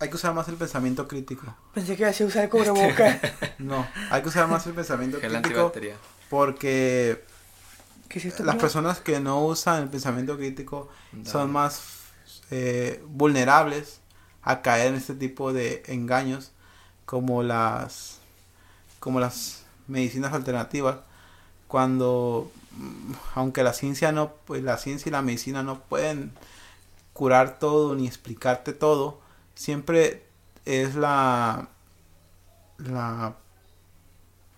hay que usar más el pensamiento crítico. Pensé que así usar el cubreboca. (laughs) No, hay que usar más el pensamiento Gel crítico porque ¿Qué es esto, las primo? personas que no usan el pensamiento crítico No. son más eh, vulnerables a caer en este tipo de engaños como las como las medicinas alternativas cuando mm, aunque la ciencia no pues la ciencia y la medicina no pueden curar todo ni explicarte todo siempre es la la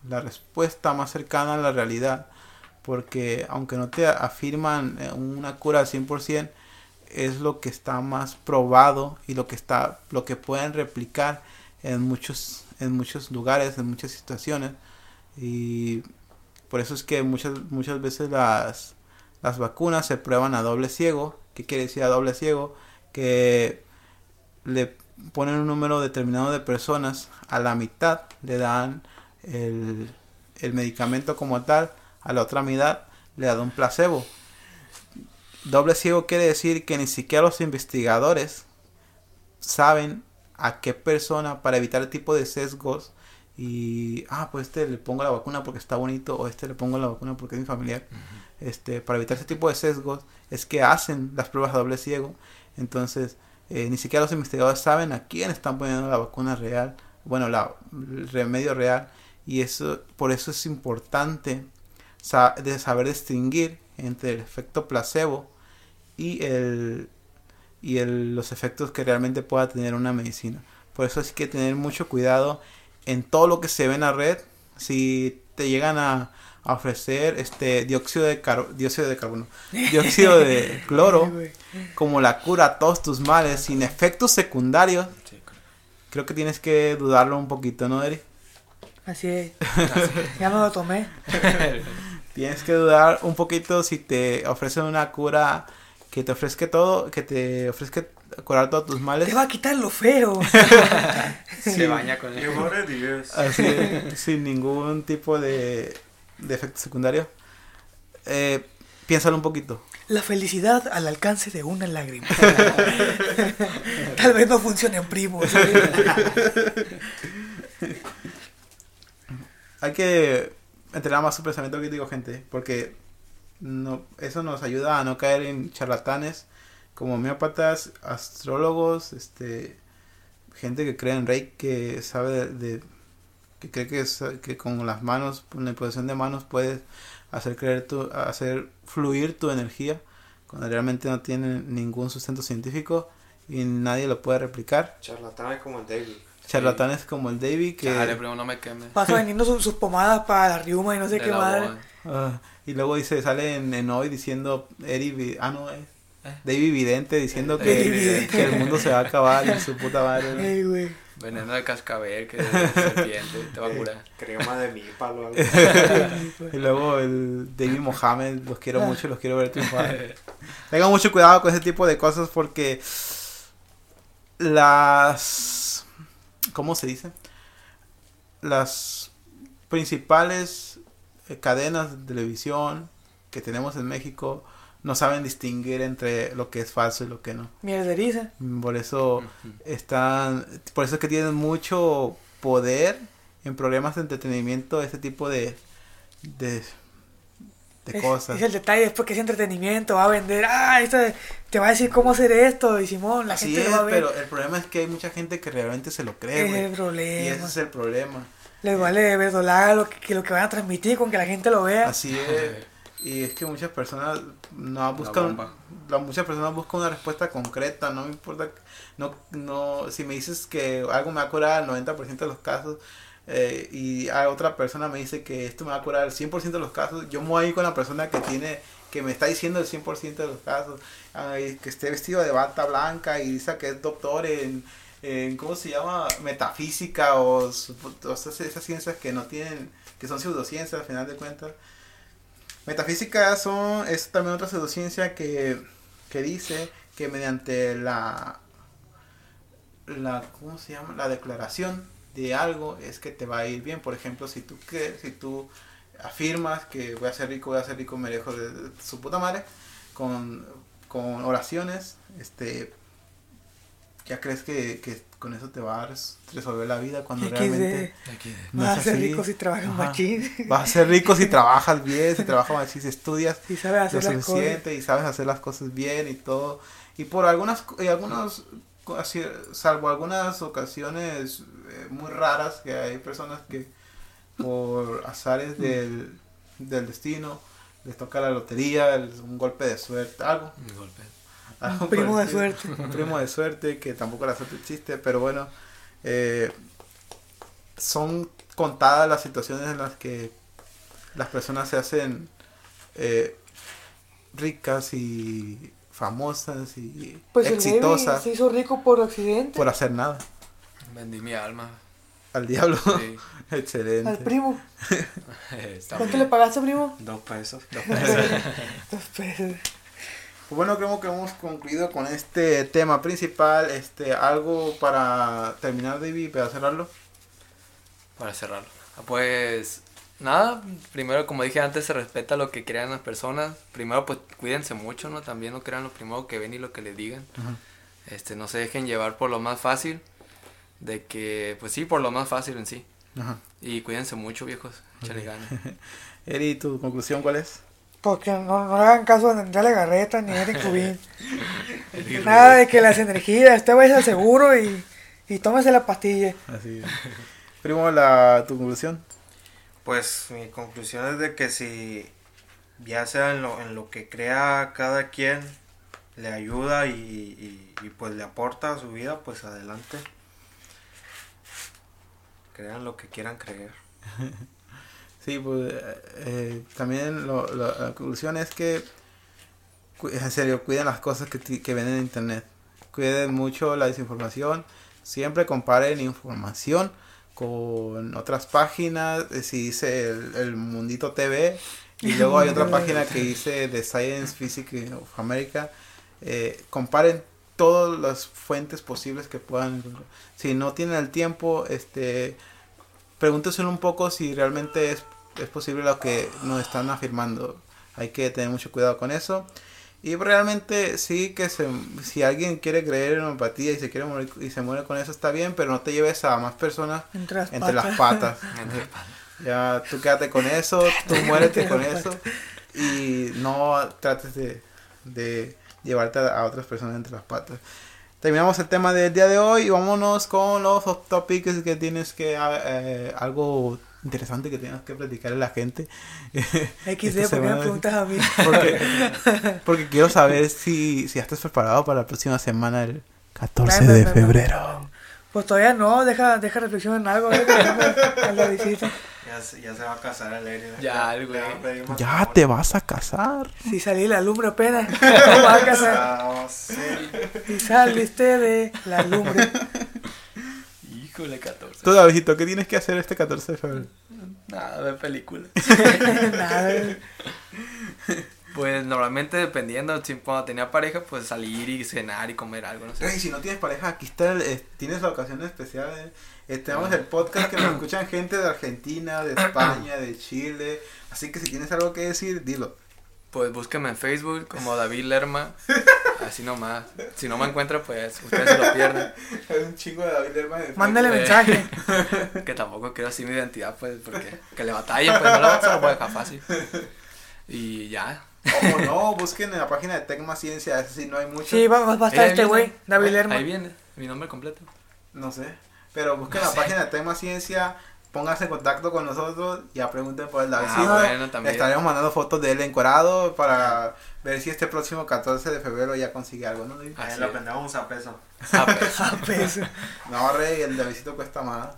la respuesta más cercana a la realidad porque aunque no te afirman eh, una cura al 100%, es lo que está más probado y lo que está lo que pueden replicar en muchos en muchos lugares, en muchas situaciones y por eso es que muchas muchas veces las las vacunas se prueban a doble ciego. ¿Qué quiere decir a doble ciego? Que le ponen un número determinado de personas a la mitad, le dan el, el medicamento como tal, a la otra mitad le dan un placebo. Doble ciego quiere decir que ni siquiera los investigadores saben a qué persona para evitar el tipo de sesgos y ah pues este le pongo la vacuna porque está bonito o este le pongo la vacuna porque es mi familiar este para evitar ese tipo de sesgos es que hacen las pruebas a doble ciego. Entonces eh, ni siquiera los investigadores saben a quién están poniendo la vacuna real bueno la el remedio real y eso por eso es importante de saber distinguir entre el efecto placebo y el y el- los efectos que realmente pueda tener una medicina. Por eso hay que tener mucho cuidado en todo lo que se ve en la red. Si te llegan a, a ofrecer este dióxido de car- dióxido de carbono, dióxido de (laughs) cloro como la cura a todos tus males sin efectos secundarios, creo que tienes que dudarlo un poquito, ¿no, Eri? Así es. (laughs) Ya me lo tomé. (laughs) Tienes que dudar un poquito si te ofrecen una cura que te ofrezca todo, que te ofrezca curar todos tus males. Te va a quitar lo feo. Se baña con el... Así, sin ningún tipo de, de efecto secundario. Eh, piénsalo un poquito. La felicidad al alcance de una lágrima. (laughs) Tal vez no funcione en primos. (laughs) Hay que entrenar más su pensamiento crítico, gente, porque no, eso nos ayuda a no caer en charlatanes como homeópatas, astrólogos, este, gente que cree en Reiki, que sabe de, de- que cree que, es- que con las manos, con la imposición de manos puedes hacer creer tu, hacer fluir tu energía cuando realmente no tiene ningún sustento científico y nadie lo puede replicar. Charlatanes como el David. Charlatanes como el David que Chale, primo, no me queme. Pasa vendiendo su- sus pomadas para la riuma y no sé De qué madre. Ah, y luego dice, sale en, en hoy diciendo Eri, ah no, es David Vidente diciendo David que, el mundo se va a acabar y su puta madre. Veneno de cascabel, que (laughs) es serpiente, te va a curar. Crema de mi palo. algo. (laughs) Y luego el David Mohamed, los quiero mucho, los quiero ver triunfar. Tengan mucho cuidado con ese tipo de cosas porque las... ¿Cómo se dice? Las principales eh, cadenas de televisión que tenemos en México no saben distinguir entre lo que es falso y lo que no. Mierderiza. Por eso están, por eso es que tienen mucho poder en programas de entretenimiento, ese tipo de, de, de Es- cosas. Es, el detalle, es porque es entretenimiento, va a vender, ah, esto de- te va a decir cómo hacer esto, y Simón, la Así gente es, lo va a ver. pero el problema es que hay mucha gente que realmente se lo cree, es el Y problema. ese es el problema. Les vale verdolaga lo que, que lo que van a transmitir con que la gente lo vea. Así es. Y es que muchas personas no buscan, la- muchas personas buscan una respuesta concreta, no me importa, no, no, si me dices que algo me va a curar el 90% de los casos eh, y a otra persona me dice que esto me va a curar el 100% de los casos, yo me voy a ir con la persona que tiene, que me está diciendo el 100% de los casos, que esté vestido de bata blanca y dice que es doctor en, en ¿cómo se llama? Metafísica o, o esas, esas ciencias que no tienen, que son pseudociencias al final de cuentas. Metafísica son, es también otra pseudociencia que, que dice que mediante la, la, ¿cómo se llama? La declaración de algo es que te va a ir bien. Por ejemplo, si tú, que, si tú afirmas que voy a ser rico, voy a ser rico, me dejo de, de su puta madre, con, con oraciones, este, ya crees que, que con eso te va a res- resolver la vida cuando XD. realmente no Vas a ser así. rico si trabajas Ajá. machín. Vas a ser rico si (laughs) trabajas bien, si trabajas machín, si estudias Si sabes lo hacer las cosas. suficiente y sabes hacer las cosas bien y todo. Y por algunas, y algunos, salvo algunas ocasiones eh, muy raras que hay personas que por azares del, del destino les toca la lotería, el- un golpe de suerte, algo. Un golpe. Algo Un (laughs) primo el de suerte. Un primo de suerte, que tampoco la suerte existe, pero bueno, eh, son contadas las situaciones en las que las personas se hacen eh, ricas y famosas y Pues el exitosas Levi se hizo rico por accidente. por hacer nada. Vendí mi alma. Al diablo. Sí. (laughs) Excelente. Al primo. (laughs) ¿Cuánto bien. le pagaste, primo? Dos pesos. Dos pesos. Pues bueno, creo que hemos concluido con este tema principal. Este, algo para terminar, David, para cerrarlo. Para cerrarlo. Ah, Pues nada, primero como dije antes, se respeta lo que crean las personas. Primero pues cuídense mucho, ¿no? También no crean lo primero que ven y lo que les digan. Este, no se dejen llevar por lo más fácil. De que, pues sí, por lo más fácil en sí. Y cuídense mucho, viejos. Échale ganas. (laughs) Eri, ¿tu conclusión cuál es? Porque no, no le hagan caso a Andrea Legarreta ni a Eric (laughs) Rubin. Nada de que las energías, este vaya al seguro y, y tómese la pastilla. Así es. Primo, la, tu conclusión. Pues mi conclusión es de que si ya sea en lo, en lo que crea cada quien le ayuda y, y- y, pues le aporta a su vida, pues adelante. Crean lo que quieran creer. (laughs) Sí, pues eh, eh, también lo- lo- la conclusión es que, en serio, cuiden las cosas que, que ven en internet. Cuiden mucho la desinformación. Siempre comparen información con otras páginas. eh, Si dice el, el Mundito TV. Y (laughs) luego hay otra página que dice The Science Physics of America. eh, comparen todas las fuentes posibles que puedan. Si no tienen el tiempo, este pregúntese un poco si realmente es, es posible lo que nos están afirmando. Hay que tener mucho cuidado con eso. Y realmente sí que se, si alguien quiere creer en empatía y se quiere morir y se muere con eso está bien, pero no te lleves a más personas Entre las entre las patas. patas. (laughs) Entre- Ya tú quédate con eso, tú muérete con las eso y no trates de, de llevarte a, a otras personas entre las patas. Terminamos el tema del día de hoy y vámonos con los off topics que tienes que eh, algo interesante que tengas que platicarle a la gente. (laughs) XD, ¿por qué me preguntas a mí? (laughs) Porque, porque quiero saber si, si ya estás preparado para la próxima semana, el 14 No, no, de no, no, febrero. Pues todavía no, deja, deja reflexión en algo, a la visita. Ya, se- ya se va a casar el Eri. Ya, Le- güey. Ya te vas a casar. Si salí la lumbre apenas, (laughs) ¿cómo vas a casar? Ah, sí. Si saliste de la lumbre. Híjole, 14. Tú, Davidito, ¿qué tienes que hacer este 14 de febrero? Nada, ver películas. (laughs) Nada. Pues normalmente dependiendo, si cuando tenía pareja, pues salir y cenar y comer algo, no sé. Si no tienes pareja, aquí está, el- eh, tienes la ocasión especial. eh. Eh, tenemos el podcast que nos (clears throat) escuchan gente de Argentina, de España, de Chile. Así que si tienes algo que decir, dilo. Pues búsqueme en Facebook como (laughs) David Lerma. Así nomás. Si no me encuentra, pues ustedes se lo pierden. (laughs) Hay un chingo de David Lerma de Mándale Eh. mensaje. (laughs) Que tampoco quiero así mi identidad, pues, porque que le batallen, pues no la se lo a dejar fácil. Y ya. O no, busquen en la página de Tecma Ciencia, ese sí no hay mucho. Sí, va, va a estar este güey, David Lerma. Ahí viene, mi nombre completo. No sé. Pero busquen la página de Tecma Ciencia, pónganse en contacto con nosotros, ya pregunten por el Davidcito. Ah, bueno, también. Estaremos mandando fotos de él encuadrado para ver si este próximo 14 de febrero ya consigue algo, ¿no? David? Así Ahí lo vendemos a peso. Ah, Ah, pues, No, rey, el Davidito cuesta más.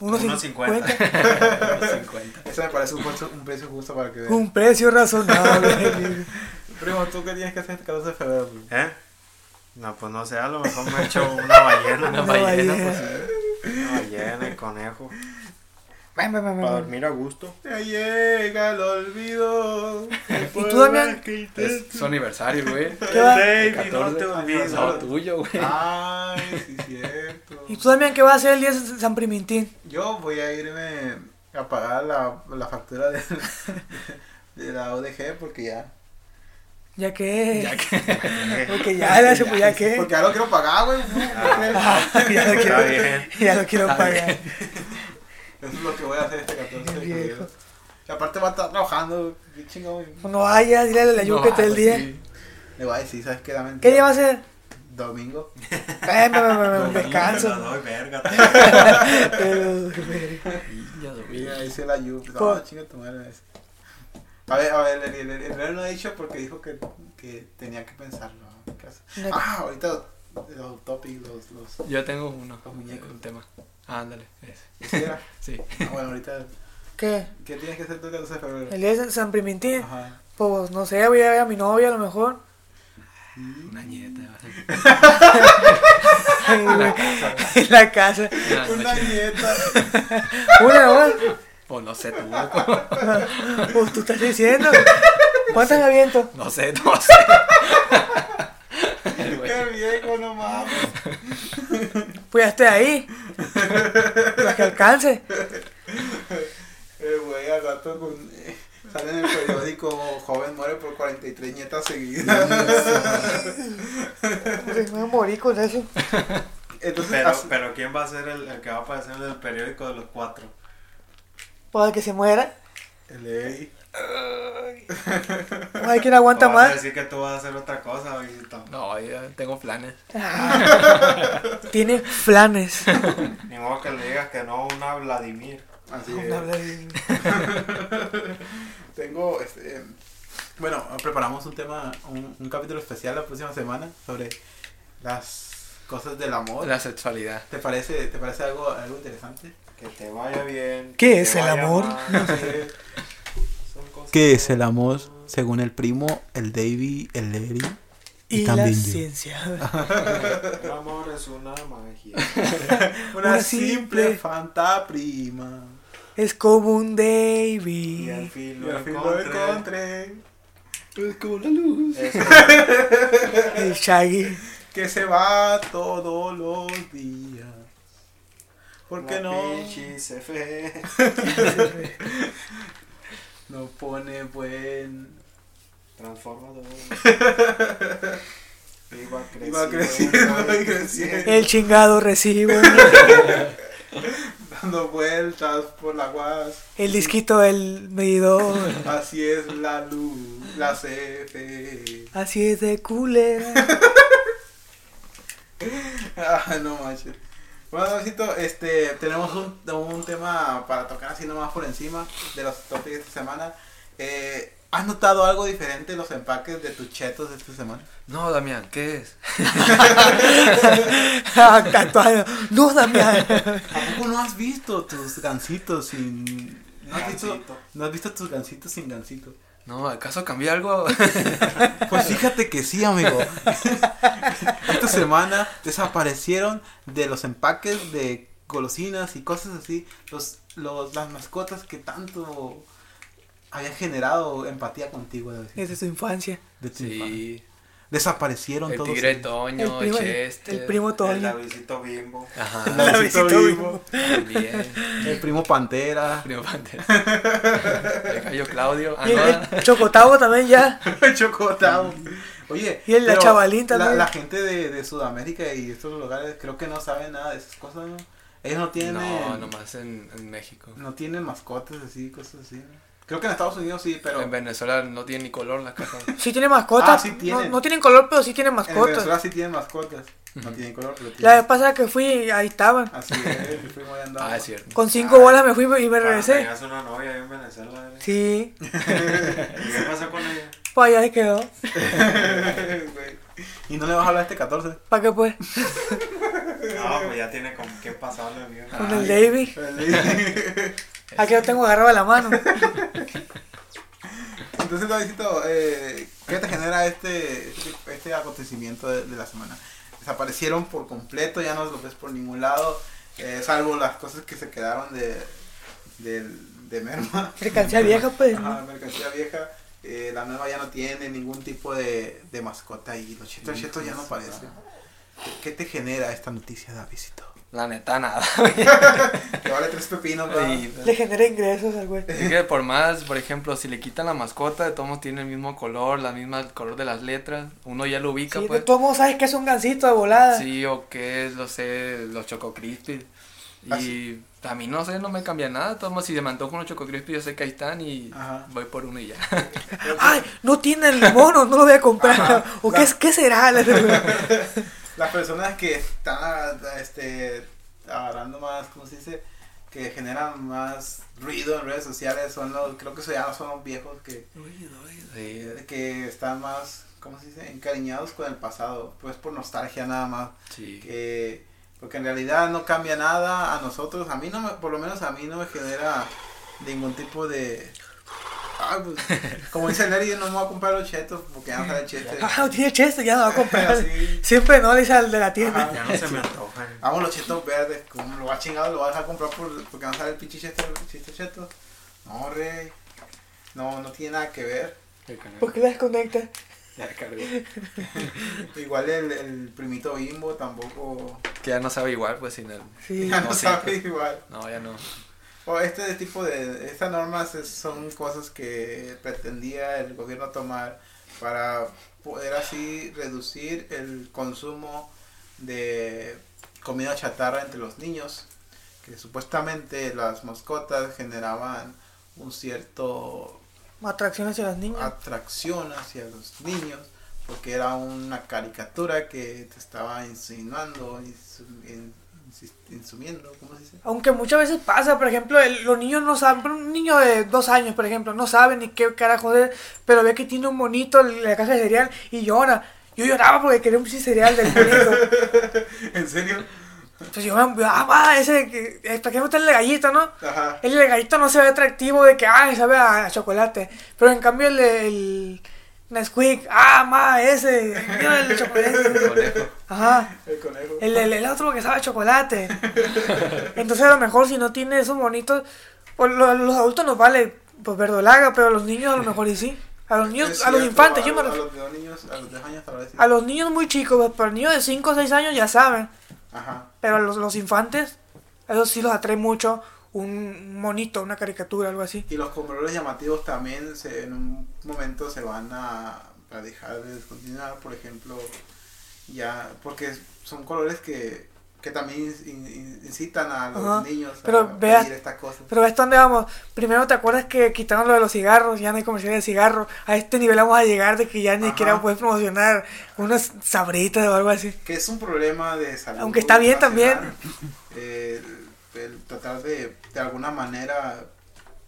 unos Unos 50. 50. Eso me parece un, justo- un precio justo para que vean. Un precio razonable. (laughs) Primo, ¿tú qué tienes que hacer este 14 de febrero? primo? ¿Eh? No, pues no sé, a lo mejor me echo una ballena. (laughs) Una Una ballena, ballena. pues. Una ballena y conejo. Ven, ven, ven, ven. Para dormir a gusto. Ya llega el olvido. (laughs) ¿Y tú, Damián? Es su aniversario, güey. ¿Qué va? Baby, no 14. te No, olvides. tuyo, güey. Ay, sí, cierto. ¿Y tú también qué vas a hacer el día de San Primintín? Yo voy a irme a pagar la, la factura de, (laughs) de la ODG porque ya. Ya que. Ya que. (laughs) Porque ya, ya, se- pues, ya que. Porque ya lo quiero pagar, güey. Ah, ya lo quiero, bien. ya lo quiero pagar. Eso es lo que voy a hacer este 14 de febrero. Y aparte va a estar trabajando. Qué chingón. No vayas, dile a la yuca No, todo el pues día. sí. Le voy a decir, ¿sabes qué? Dame ¿Qué día va a ser? Domingo. Ven, ven, ven, ven, Domingo, Te descanso. la doy, verga. (laughs) Pero, (laughs) Ya lo vi. Mira, dice la Yu. No, chinga tu madre. A ver, a ver, el, el, no ha dicho porque dijo que, que tenía que pensarlo. No. Ah, ahorita los topics, los. los Yo tengo uno. Los muñecos. Un tema. Ah, ándale. ese. (laughs) Sí. Ah, bueno, ahorita. ¿Qué? ¿Qué tienes que hacer tú el 14 de febrero? El día de San Primintín. Ajá. Pues no sé, voy a ver a mi novia a lo mejor. Una nieta. (laughs) en la casa. Una Una noche. nieta. (laughs) Una, ¿no? O no sé, tú. Pues tú estás diciendo. ¿Cuántas me aviento? No sé, no sé. El. Qué viejo, no mames. (laughs) Pues ya estoy ahí. Las que alcance. El güey al rato con. eh, Sale en el periódico, joven muere por 43 nietas seguidas. Pues me morir con eso. Entonces, Pero, pero ¿quién va a ser el, el que va a aparecer en el periódico de los cuatro? Para que se muera. el. No hay quien aguanta ¿O vas a más. decir que tú vas a hacer otra cosa, viejito? No, ya tengo planes. Tiene flanes. (laughs) Ni modo que le digas que no una Vladimir. Así No es. habla de- (laughs) Tengo, este, bueno, preparamos un tema, un, un capítulo especial la próxima semana sobre las cosas del amor. La sexualidad. ¿Te parece, te parece algo, algo interesante? Que te vaya bien. ¿Qué es el amor? mal. Son cosas (laughs) ¿Qué es el amor según el primo, el Davy, el Eri? Y la también yo. ciencia. (laughs) El amor es una magia. (laughs) Una, Una simple, simple fanta prima. Es como un Y al Davy. fin Y lo al fin lo encontré. encontré. Es como la luz. (laughs) El Shaggy. Que se va todos los días. ¿Por qué la no? se fe. No pone buen. Transformador. (laughs) Iba creciendo. Iba creciendo y creciendo. El chingado recibo. Dando vueltas por la guas. El disquito del medidor. Así es la luz, la CFE. Así es de culera. (laughs) Ah, no manches. Bueno, Davidito, este, tenemos un, un tema para tocar así nomás por encima de los topics de esta semana. Eh, ¿Has notado algo diferente en los empaques de tus chetos de esta semana? No, Damián, ¿qué es? (laughs) No, Damián. ¿A poco no has visto tus gancitos sin ¿No has, visto. ¿No has visto tus gansitos sin gansito? No, ¿acaso cambié algo? (laughs) Pues fíjate que sí, amigo. (laughs) Esta semana desaparecieron de los empaques de golosinas y cosas así los, los las mascotas que tanto había generado empatía contigo Desde su infancia. de tu infancia. Desaparecieron El todos. tigre ellos. Toño, el primo, Chester. el primo El Toño. Davidcito Bimbo. Ajá. El Davidcito Vivo, También. el primo Pantera, Primo Pantera. El gallo Claudio. Y el, el Chocotavo también ya. (laughs) el Chocotao. Oye, Y el- la chavalín la, gente de, de Sudamérica y estos lugares creo que no saben nada de esas cosas, ¿no? Ellos no tienen, No, nomás en, en México. no tienen mascotas así, cosas así. ¿no? Creo que en Estados Unidos sí, pero En Venezuela no tiene ni color la casa. (laughs) Sí tiene mascotas. Ah, sí no, tienen. no tienen color, pero sí tienen en mascotas. Venezuela sí tienen mascotas. No tienen color, pero La tienen. vez pasada que fui, ahí estaban. Así es, y fuimos (laughs) y andamos. Ah, es cierto. Con cinco Ah, bolas me fui y me regresé. Tenías una novia ahí en Venezuela. ¿eh? Sí, ¿Y qué pasó con ella? (laughs) pues allá se quedó. Y no le vas a hablar este 14. ¿Para qué pues? No, pues ya tiene con qué pasarle, amigo. Con el Davey. Entonces, Aquí lo tengo agarrado a la mano. (laughs) Davidito, eh, ¿qué te genera este, este, acontecimiento de, de la semana? Desaparecieron por completo, ya no los ves por ningún lado, eh, salvo las cosas que se quedaron de, del- de merma. Mercancía vieja, pues. Ajá, mercancía vieja. eh, la nueva ya no tiene ningún tipo de, de mascota y los chetos chetos ya no aparecen. ¿Qué te genera esta noticia, Davidito? La neta, nada. (laughs) Que vale tres pepinos, Le genera ingresos al güey. Es que por más, por ejemplo, si le quitan la mascota, de todos modos tiene el mismo color, la misma el color de las letras, uno ya lo ubica, Sí, de pues. todos modos sabes que es un gancito de volada. Sí, o que es, no sé, los Choco Crispy. Ah, Y a mí no sé, no me cambia nada. de Todos modos, si se me antoja unos Choco Crispy, yo sé que ahí están y Ajá. voy por uno y ya. Ay, no tiene el mono, no lo voy a comprar. Ajá. ¿O qué, es- qué será? (laughs) (laughs) Las personas que están este, agarrando más, ¿cómo se dice? Que generan más ruido en redes sociales son los, creo que ya no son los viejos que, Sí, que están más, ¿cómo se dice? Encariñados con el pasado, pues por nostalgia nada más. sí. Que, porque en realidad no cambia nada a nosotros, a mí no me, por lo menos a mí no me genera ningún tipo de... Ay, pues, como dice Larry, yo no me voy a comprar los chetos porque ya no sale chete. Ah, no tiene cheste, ya no va a comprar. Siempre no le dice al de la tienda. Ajá. Ya no se me antoja. Vamos los chetos verdes, como lo va chingado, lo vas a dejar comprar por, porque no sale el pinche cheto, el chiste cheto. No, rey. No, no tiene nada que ver. ¿Por qué la desconecta? Ya cargó. (laughs) Igual el, el primito bimbo tampoco. Que ya no sabe igual, pues sin el. Sí. Ya no, No, sí, sabe pues. igual. No, ya no. O este tipo de. Estas normas es- son cosas que pretendía el gobierno tomar para poder así reducir el consumo de comida chatarra entre los niños. Que supuestamente las mascotas generaban un cierto Atracción hacia los niños. atracción hacia los niños porque era una caricatura que te estaba insinuando, insumiendo, ¿cómo se dice? Aunque muchas veces pasa, por ejemplo, el- los niños no saben, un niño de dos años, por ejemplo, no sabe ni qué carajo es, pero ve que tiene un monito en la caja de cereal y llora. Yo lloraba porque quería un cereal del monito. (laughs) ¿En serio? Entonces yo, ah, va, ese, que- eh, ¿para qué no el gallito, no? Ajá. El gallito no se ve atractivo de que, ay, sabe a chocolate. Pero en cambio el Nesquik, ah, ma, ese, el de chocolate. Conejo. Ajá. El conejo. El, el, el otro que sabe a chocolate. Entonces a lo mejor si no tiene esos bonitos, pues los adultos nos vale pues verdolaga, pero a los niños a lo mejor y sí. A los niños, a los infantes, a yo me los- refiero. A los niños, a los de años tal vez sí. A los niños muy chicos, pues, pero niños de 5 o 6 años ya saben. Ajá. Pero a los, los infantes, a esos sí los atrae mucho un monito, una caricatura, algo así. Y los colores llamativos también se, en un momento se van a, a dejar de descontinuar, por ejemplo, ya, porque son colores que, que también in- in- incitan a los Ajá, niños a pero veas- estas cosas. Pero ¿ves dónde vamos? Primero te acuerdas que quitaron lo de los cigarros, ya no hay comercial de cigarros. A este nivel vamos a llegar de que ya ni siquiera puedes promocionar unas sabritas o algo así. que es un problema de salud. Aunque está bien nacional, eh, (laughs) El, el tratar de, de alguna manera,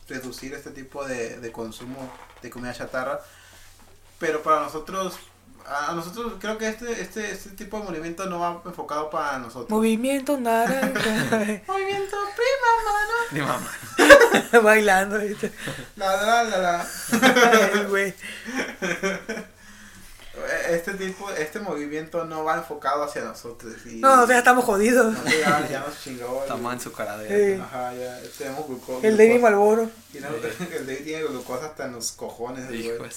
reducir este tipo de, de consumo de comida chatarra. Pero para nosotros, a nosotros creo que este, este, este tipo de movimiento no va enfocado para nosotros. Movimiento naranja. (laughs) Movimiento prima, mano. Mi mamá. (laughs) Bailando, ¿viste? La, la, la, la. Ay, güey. (laughs) Este tipo, este movimiento no va enfocado hacia nosotros. Y No, nosotros ya estamos jodidos. no, ya, ya nos chingó. el- Estamos en su cara de... Sí. Ajá, ya tenemos glucosa. El David Malboro. Tiene- (laughs) el David tiene glucosa hasta en los cojones. Hijo güey.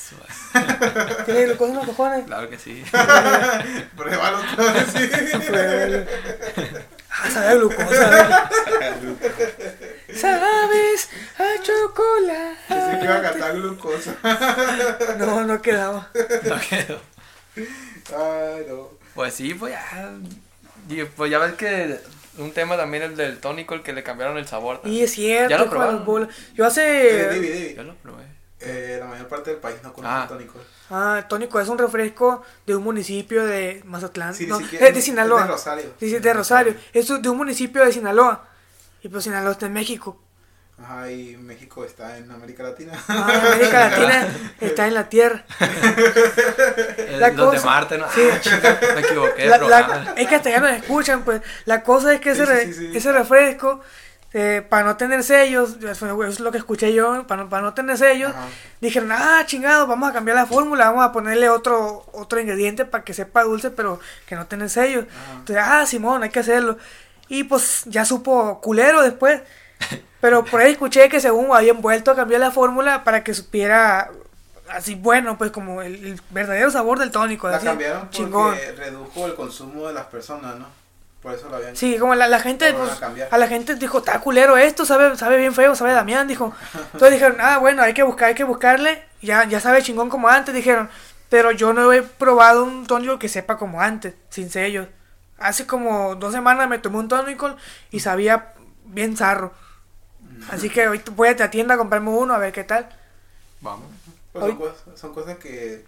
madre. (laughs) ¿Tiene glucosa en los cojones? Claro que sí. (laughs) Pruébalo todo así. Pruébalo. Ah, sabe a glucosa. ¿Sabes? A chocolate. Pensé que iba a cantar glucosa. No, no quedaba. No quedó. Ay, no. Pues sí, pues ya. y pues ya ves que un tema también el del tónico, el que le cambiaron el sabor. Y es cierto, ¿Ya lo probaron? Yo Eh, hace. David, David. Yo lo probé. Eh, la mayor parte del país no conoce Ah. tónicos. Ah, tónico es un refresco de un municipio de Mazatlán. Sí, no, siquiera- es de Sinaloa. Es de Rosario. Dice de Rosario. Es de un municipio de Sinaloa. Y pues Sinaloa está en México. Ajá, y México está en América Latina. Ah, América (laughs) Latina está en la Tierra. (laughs) La los de Marte, ¿no? sí. Ah, chinga, me equivoqué. La- la- es que hasta ya nos escuchan, pues. La cosa es que Sí, ese, sí, re- sí, sí. ese refresco, eh, para no tener sellos, eso es lo que escuché yo, para no, para no tener sellos, Ajá. dijeron, ah, chingado, vamos a cambiar la fórmula, vamos a ponerle otro otro ingrediente para que sepa dulce, pero que no tenga sellos. Ajá. Entonces, ah, Simón, hay que hacerlo. Y pues ya supo culero después. Pero por ahí escuché que según habían vuelto a cambiar la fórmula para que supiera así bueno, pues como el, el verdadero sabor del tónico. La así, cambiaron porque chingón. redujo el consumo de las personas, ¿no? Por eso lo habían Sí, como la, la gente, a pues, cambiar. a la gente dijo, está culero esto, sabe, sabe bien feo, sabe Damián, dijo. Entonces dijeron, ah, bueno, hay que buscar, hay que buscarle, ya, ya sabe chingón como antes, dijeron. Pero yo no he probado un tónico que sepa como antes, sin sellos. Hace como dos semanas me tomé un tónico y sabía bien zarro. Así que hoy voy a la tienda a comprarme uno a ver qué tal. Vamos. Pues son, Hoy- cosas, son cosas que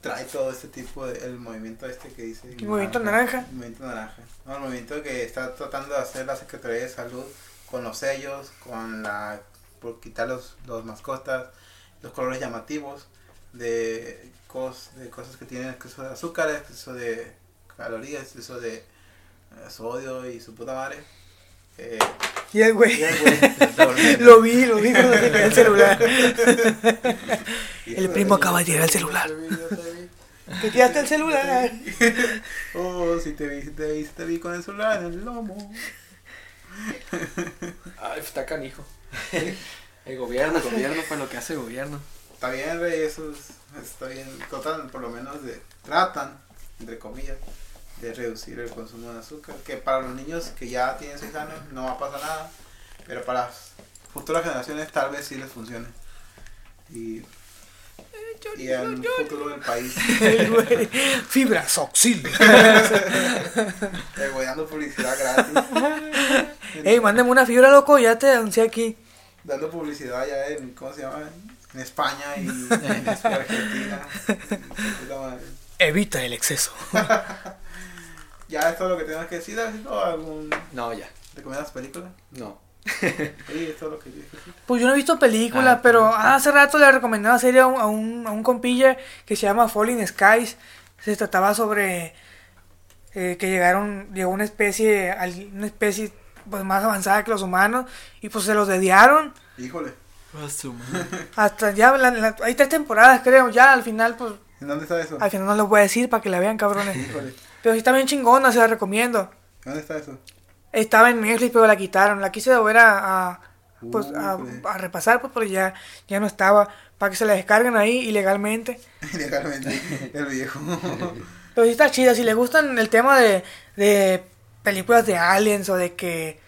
trae todo este tipo de el movimiento este que dice El movimiento naranja. el movimiento naranja no, el movimiento que está tratando de hacer la Secretaría de Salud con los sellos con la por quitar los, los mascotas los colores llamativos de, cos, de cosas que tienen exceso de azúcares exceso de calorías exceso de eh, sodio y su puta madre eh, Y el güey, lo vi, lo vi cuando se cayó el celular. El primo acaba de tirar el celular. Te tiraste el celular. Oh, si te vi, si te vi, si te vi con el celular en el lomo. Ay, está canijo. El gobierno, el gobierno, pues lo que hace el gobierno. Está bien, rey, eso es- está bien. Tratan, por lo menos, de. Tratan, entre comillas, de reducir el consumo de azúcar. Que para los niños que ya tienen 6 años no va a pasar nada. Pero para las futuras generaciones tal vez sí les funcione. Y. Y en un futuro del país. (laughs) El güey, Fibra Soxil. (laughs) Eh, voy dando publicidad gratis. (laughs) Ey, mándeme una fibra, loco, ya te anuncié aquí. dando publicidad ya en, ¿cómo se llama? En España y en Argentina. Evita el exceso. Ya es todo lo que tenemos que decir, o algún No, ya. recomiendas películas? No. (laughs) Sí, es todo lo que. Pues yo no he visto películas, Ah, pero hace rato le recomendé una serie a un, a un, a un compilla que se llama Falling Skies. Se trataba sobre eh, que llegaron, llegó una especie, al- una especie pues, más avanzada que los humanos y pues se los dediaron. Híjole, (laughs) Hasta ya, la- la- hay tres temporadas creo, ya al final pues, ¿en dónde está eso? al final no les voy a decir para que la vean cabrones. Híjole, Pero sí está bien chingona, se la recomiendo. ¿dónde está eso? Estaba en Netflix, pero la quitaron. La quise volver a, a, pues, a repasar, pues, pero ya, ya no estaba. Para que se la descarguen ahí ilegalmente. (laughs) Ilegalmente, el viejo. (laughs) Pero sí está chida. Si les gustan el tema de, de películas de aliens o de que.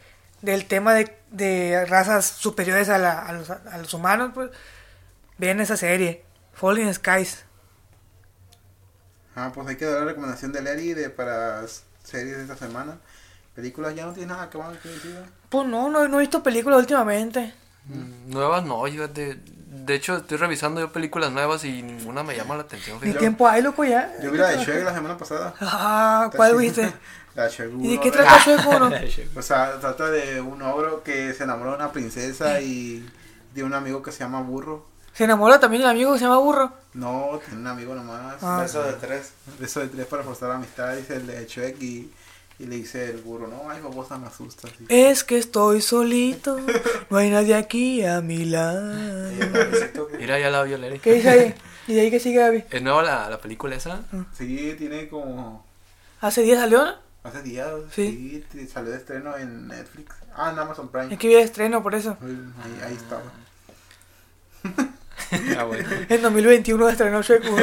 del tema de, de razas superiores a, la- a, los, a los humanos, pues. Vean esa serie. Falling Skies. Ah, pues hay que dar la recomendación de Larry de para series de esta semana. Películas ya no tienes nada que más que decir. Pues no, no, no he visto películas últimamente. Mm, Nuevas no, yo de, de hecho estoy revisando yo películas nuevas y ninguna me llama la atención. ¿Qué fíjate. tiempo hay, loco, ya? Yo vi la de Shrek la semana pasada. Ah, ¿cuál viste? (laughs) La de Shrek ¿Y de qué trata Shrek? (laughs) O sea, trata de un ogro que se enamoró de una princesa y de un amigo que se llama Burro. Se enamora también el amigo que se llama Burro. No, tiene un amigo nomás. Ah. Beso de tres. Beso de tres para forzar la amistad, dice el de Shrek y Y le dice el burro, no, ay, babosa, me asustas. Y- Es que estoy solito, no hay nadie aquí a mi lado. Mira, ya la vio Lery. ¿Qué dice ahí? (laughs) ¿Y de ahí qué sigue Gaby? ¿Es nueva la, la película esa? Sí, tiene como ¿Hace días salió? no? hace días, Sí. salió de estreno en Netflix. Ah, en Amazon Prime. Es que vi el estreno por eso. Ahí, ahí estaba. (laughs) (laughs) Ah, bueno. (laughs) En 2021 estrenó Shrek 1.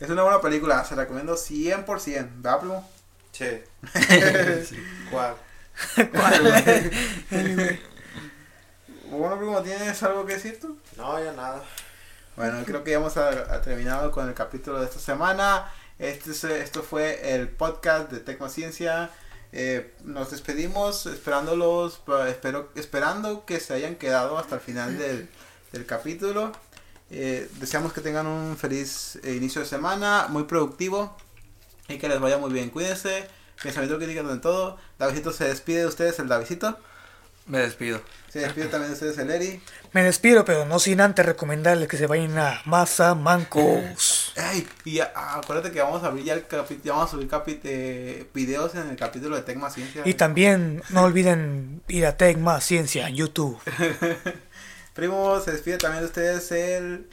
Es una buena película, se la recomiendo 100%, ¿verdad, primo? Sí. ¿Cuál? (laughs) Bueno, primo, ¿tienes algo que decir tú? No, ya nada. Bueno, creo que ya hemos a- a terminado con el capítulo de esta semana. Este, es- esto fue el podcast de Tecnociencia. Eh, nos despedimos esperándolos, espero, esperando que se hayan quedado hasta el final del, del capítulo. Eh, deseamos que tengan un feliz eh, inicio de semana, muy productivo y que les vaya muy bien. Cuídense, pensamiento crítico en todo. Davidito se despide de ustedes, el Davidito. Me despido. Se despide también de ustedes, el Eri. Me despido, pero no sin antes recomendarles que se vayan a Masa Mancos. (laughs) Ey, y ah, acuérdate que vamos a abrir ya el ya vamos a subir capi- eh, videos en el capítulo de Tecma Ciencia. Y también no olviden ir a Tecma Ciencia en YouTube. (laughs) Primo, se despide también de ustedes el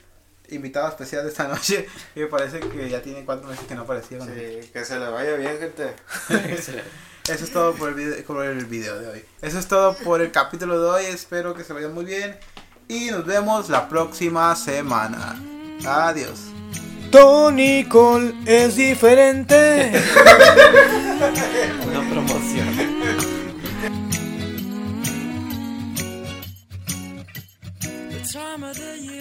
invitado especial de esta noche. (laughs) Y me parece que ya tiene cuatro meses que no aparecía. Sí, que se le vaya bien, gente. (laughs) Eso es todo por el, video, por el video de hoy. Eso es todo por el capítulo de hoy. Espero que se vayan muy bien. Y nos vemos la próxima semana. Adiós. Tony Cole es diferente. (laughs) Una promoción. the time of the year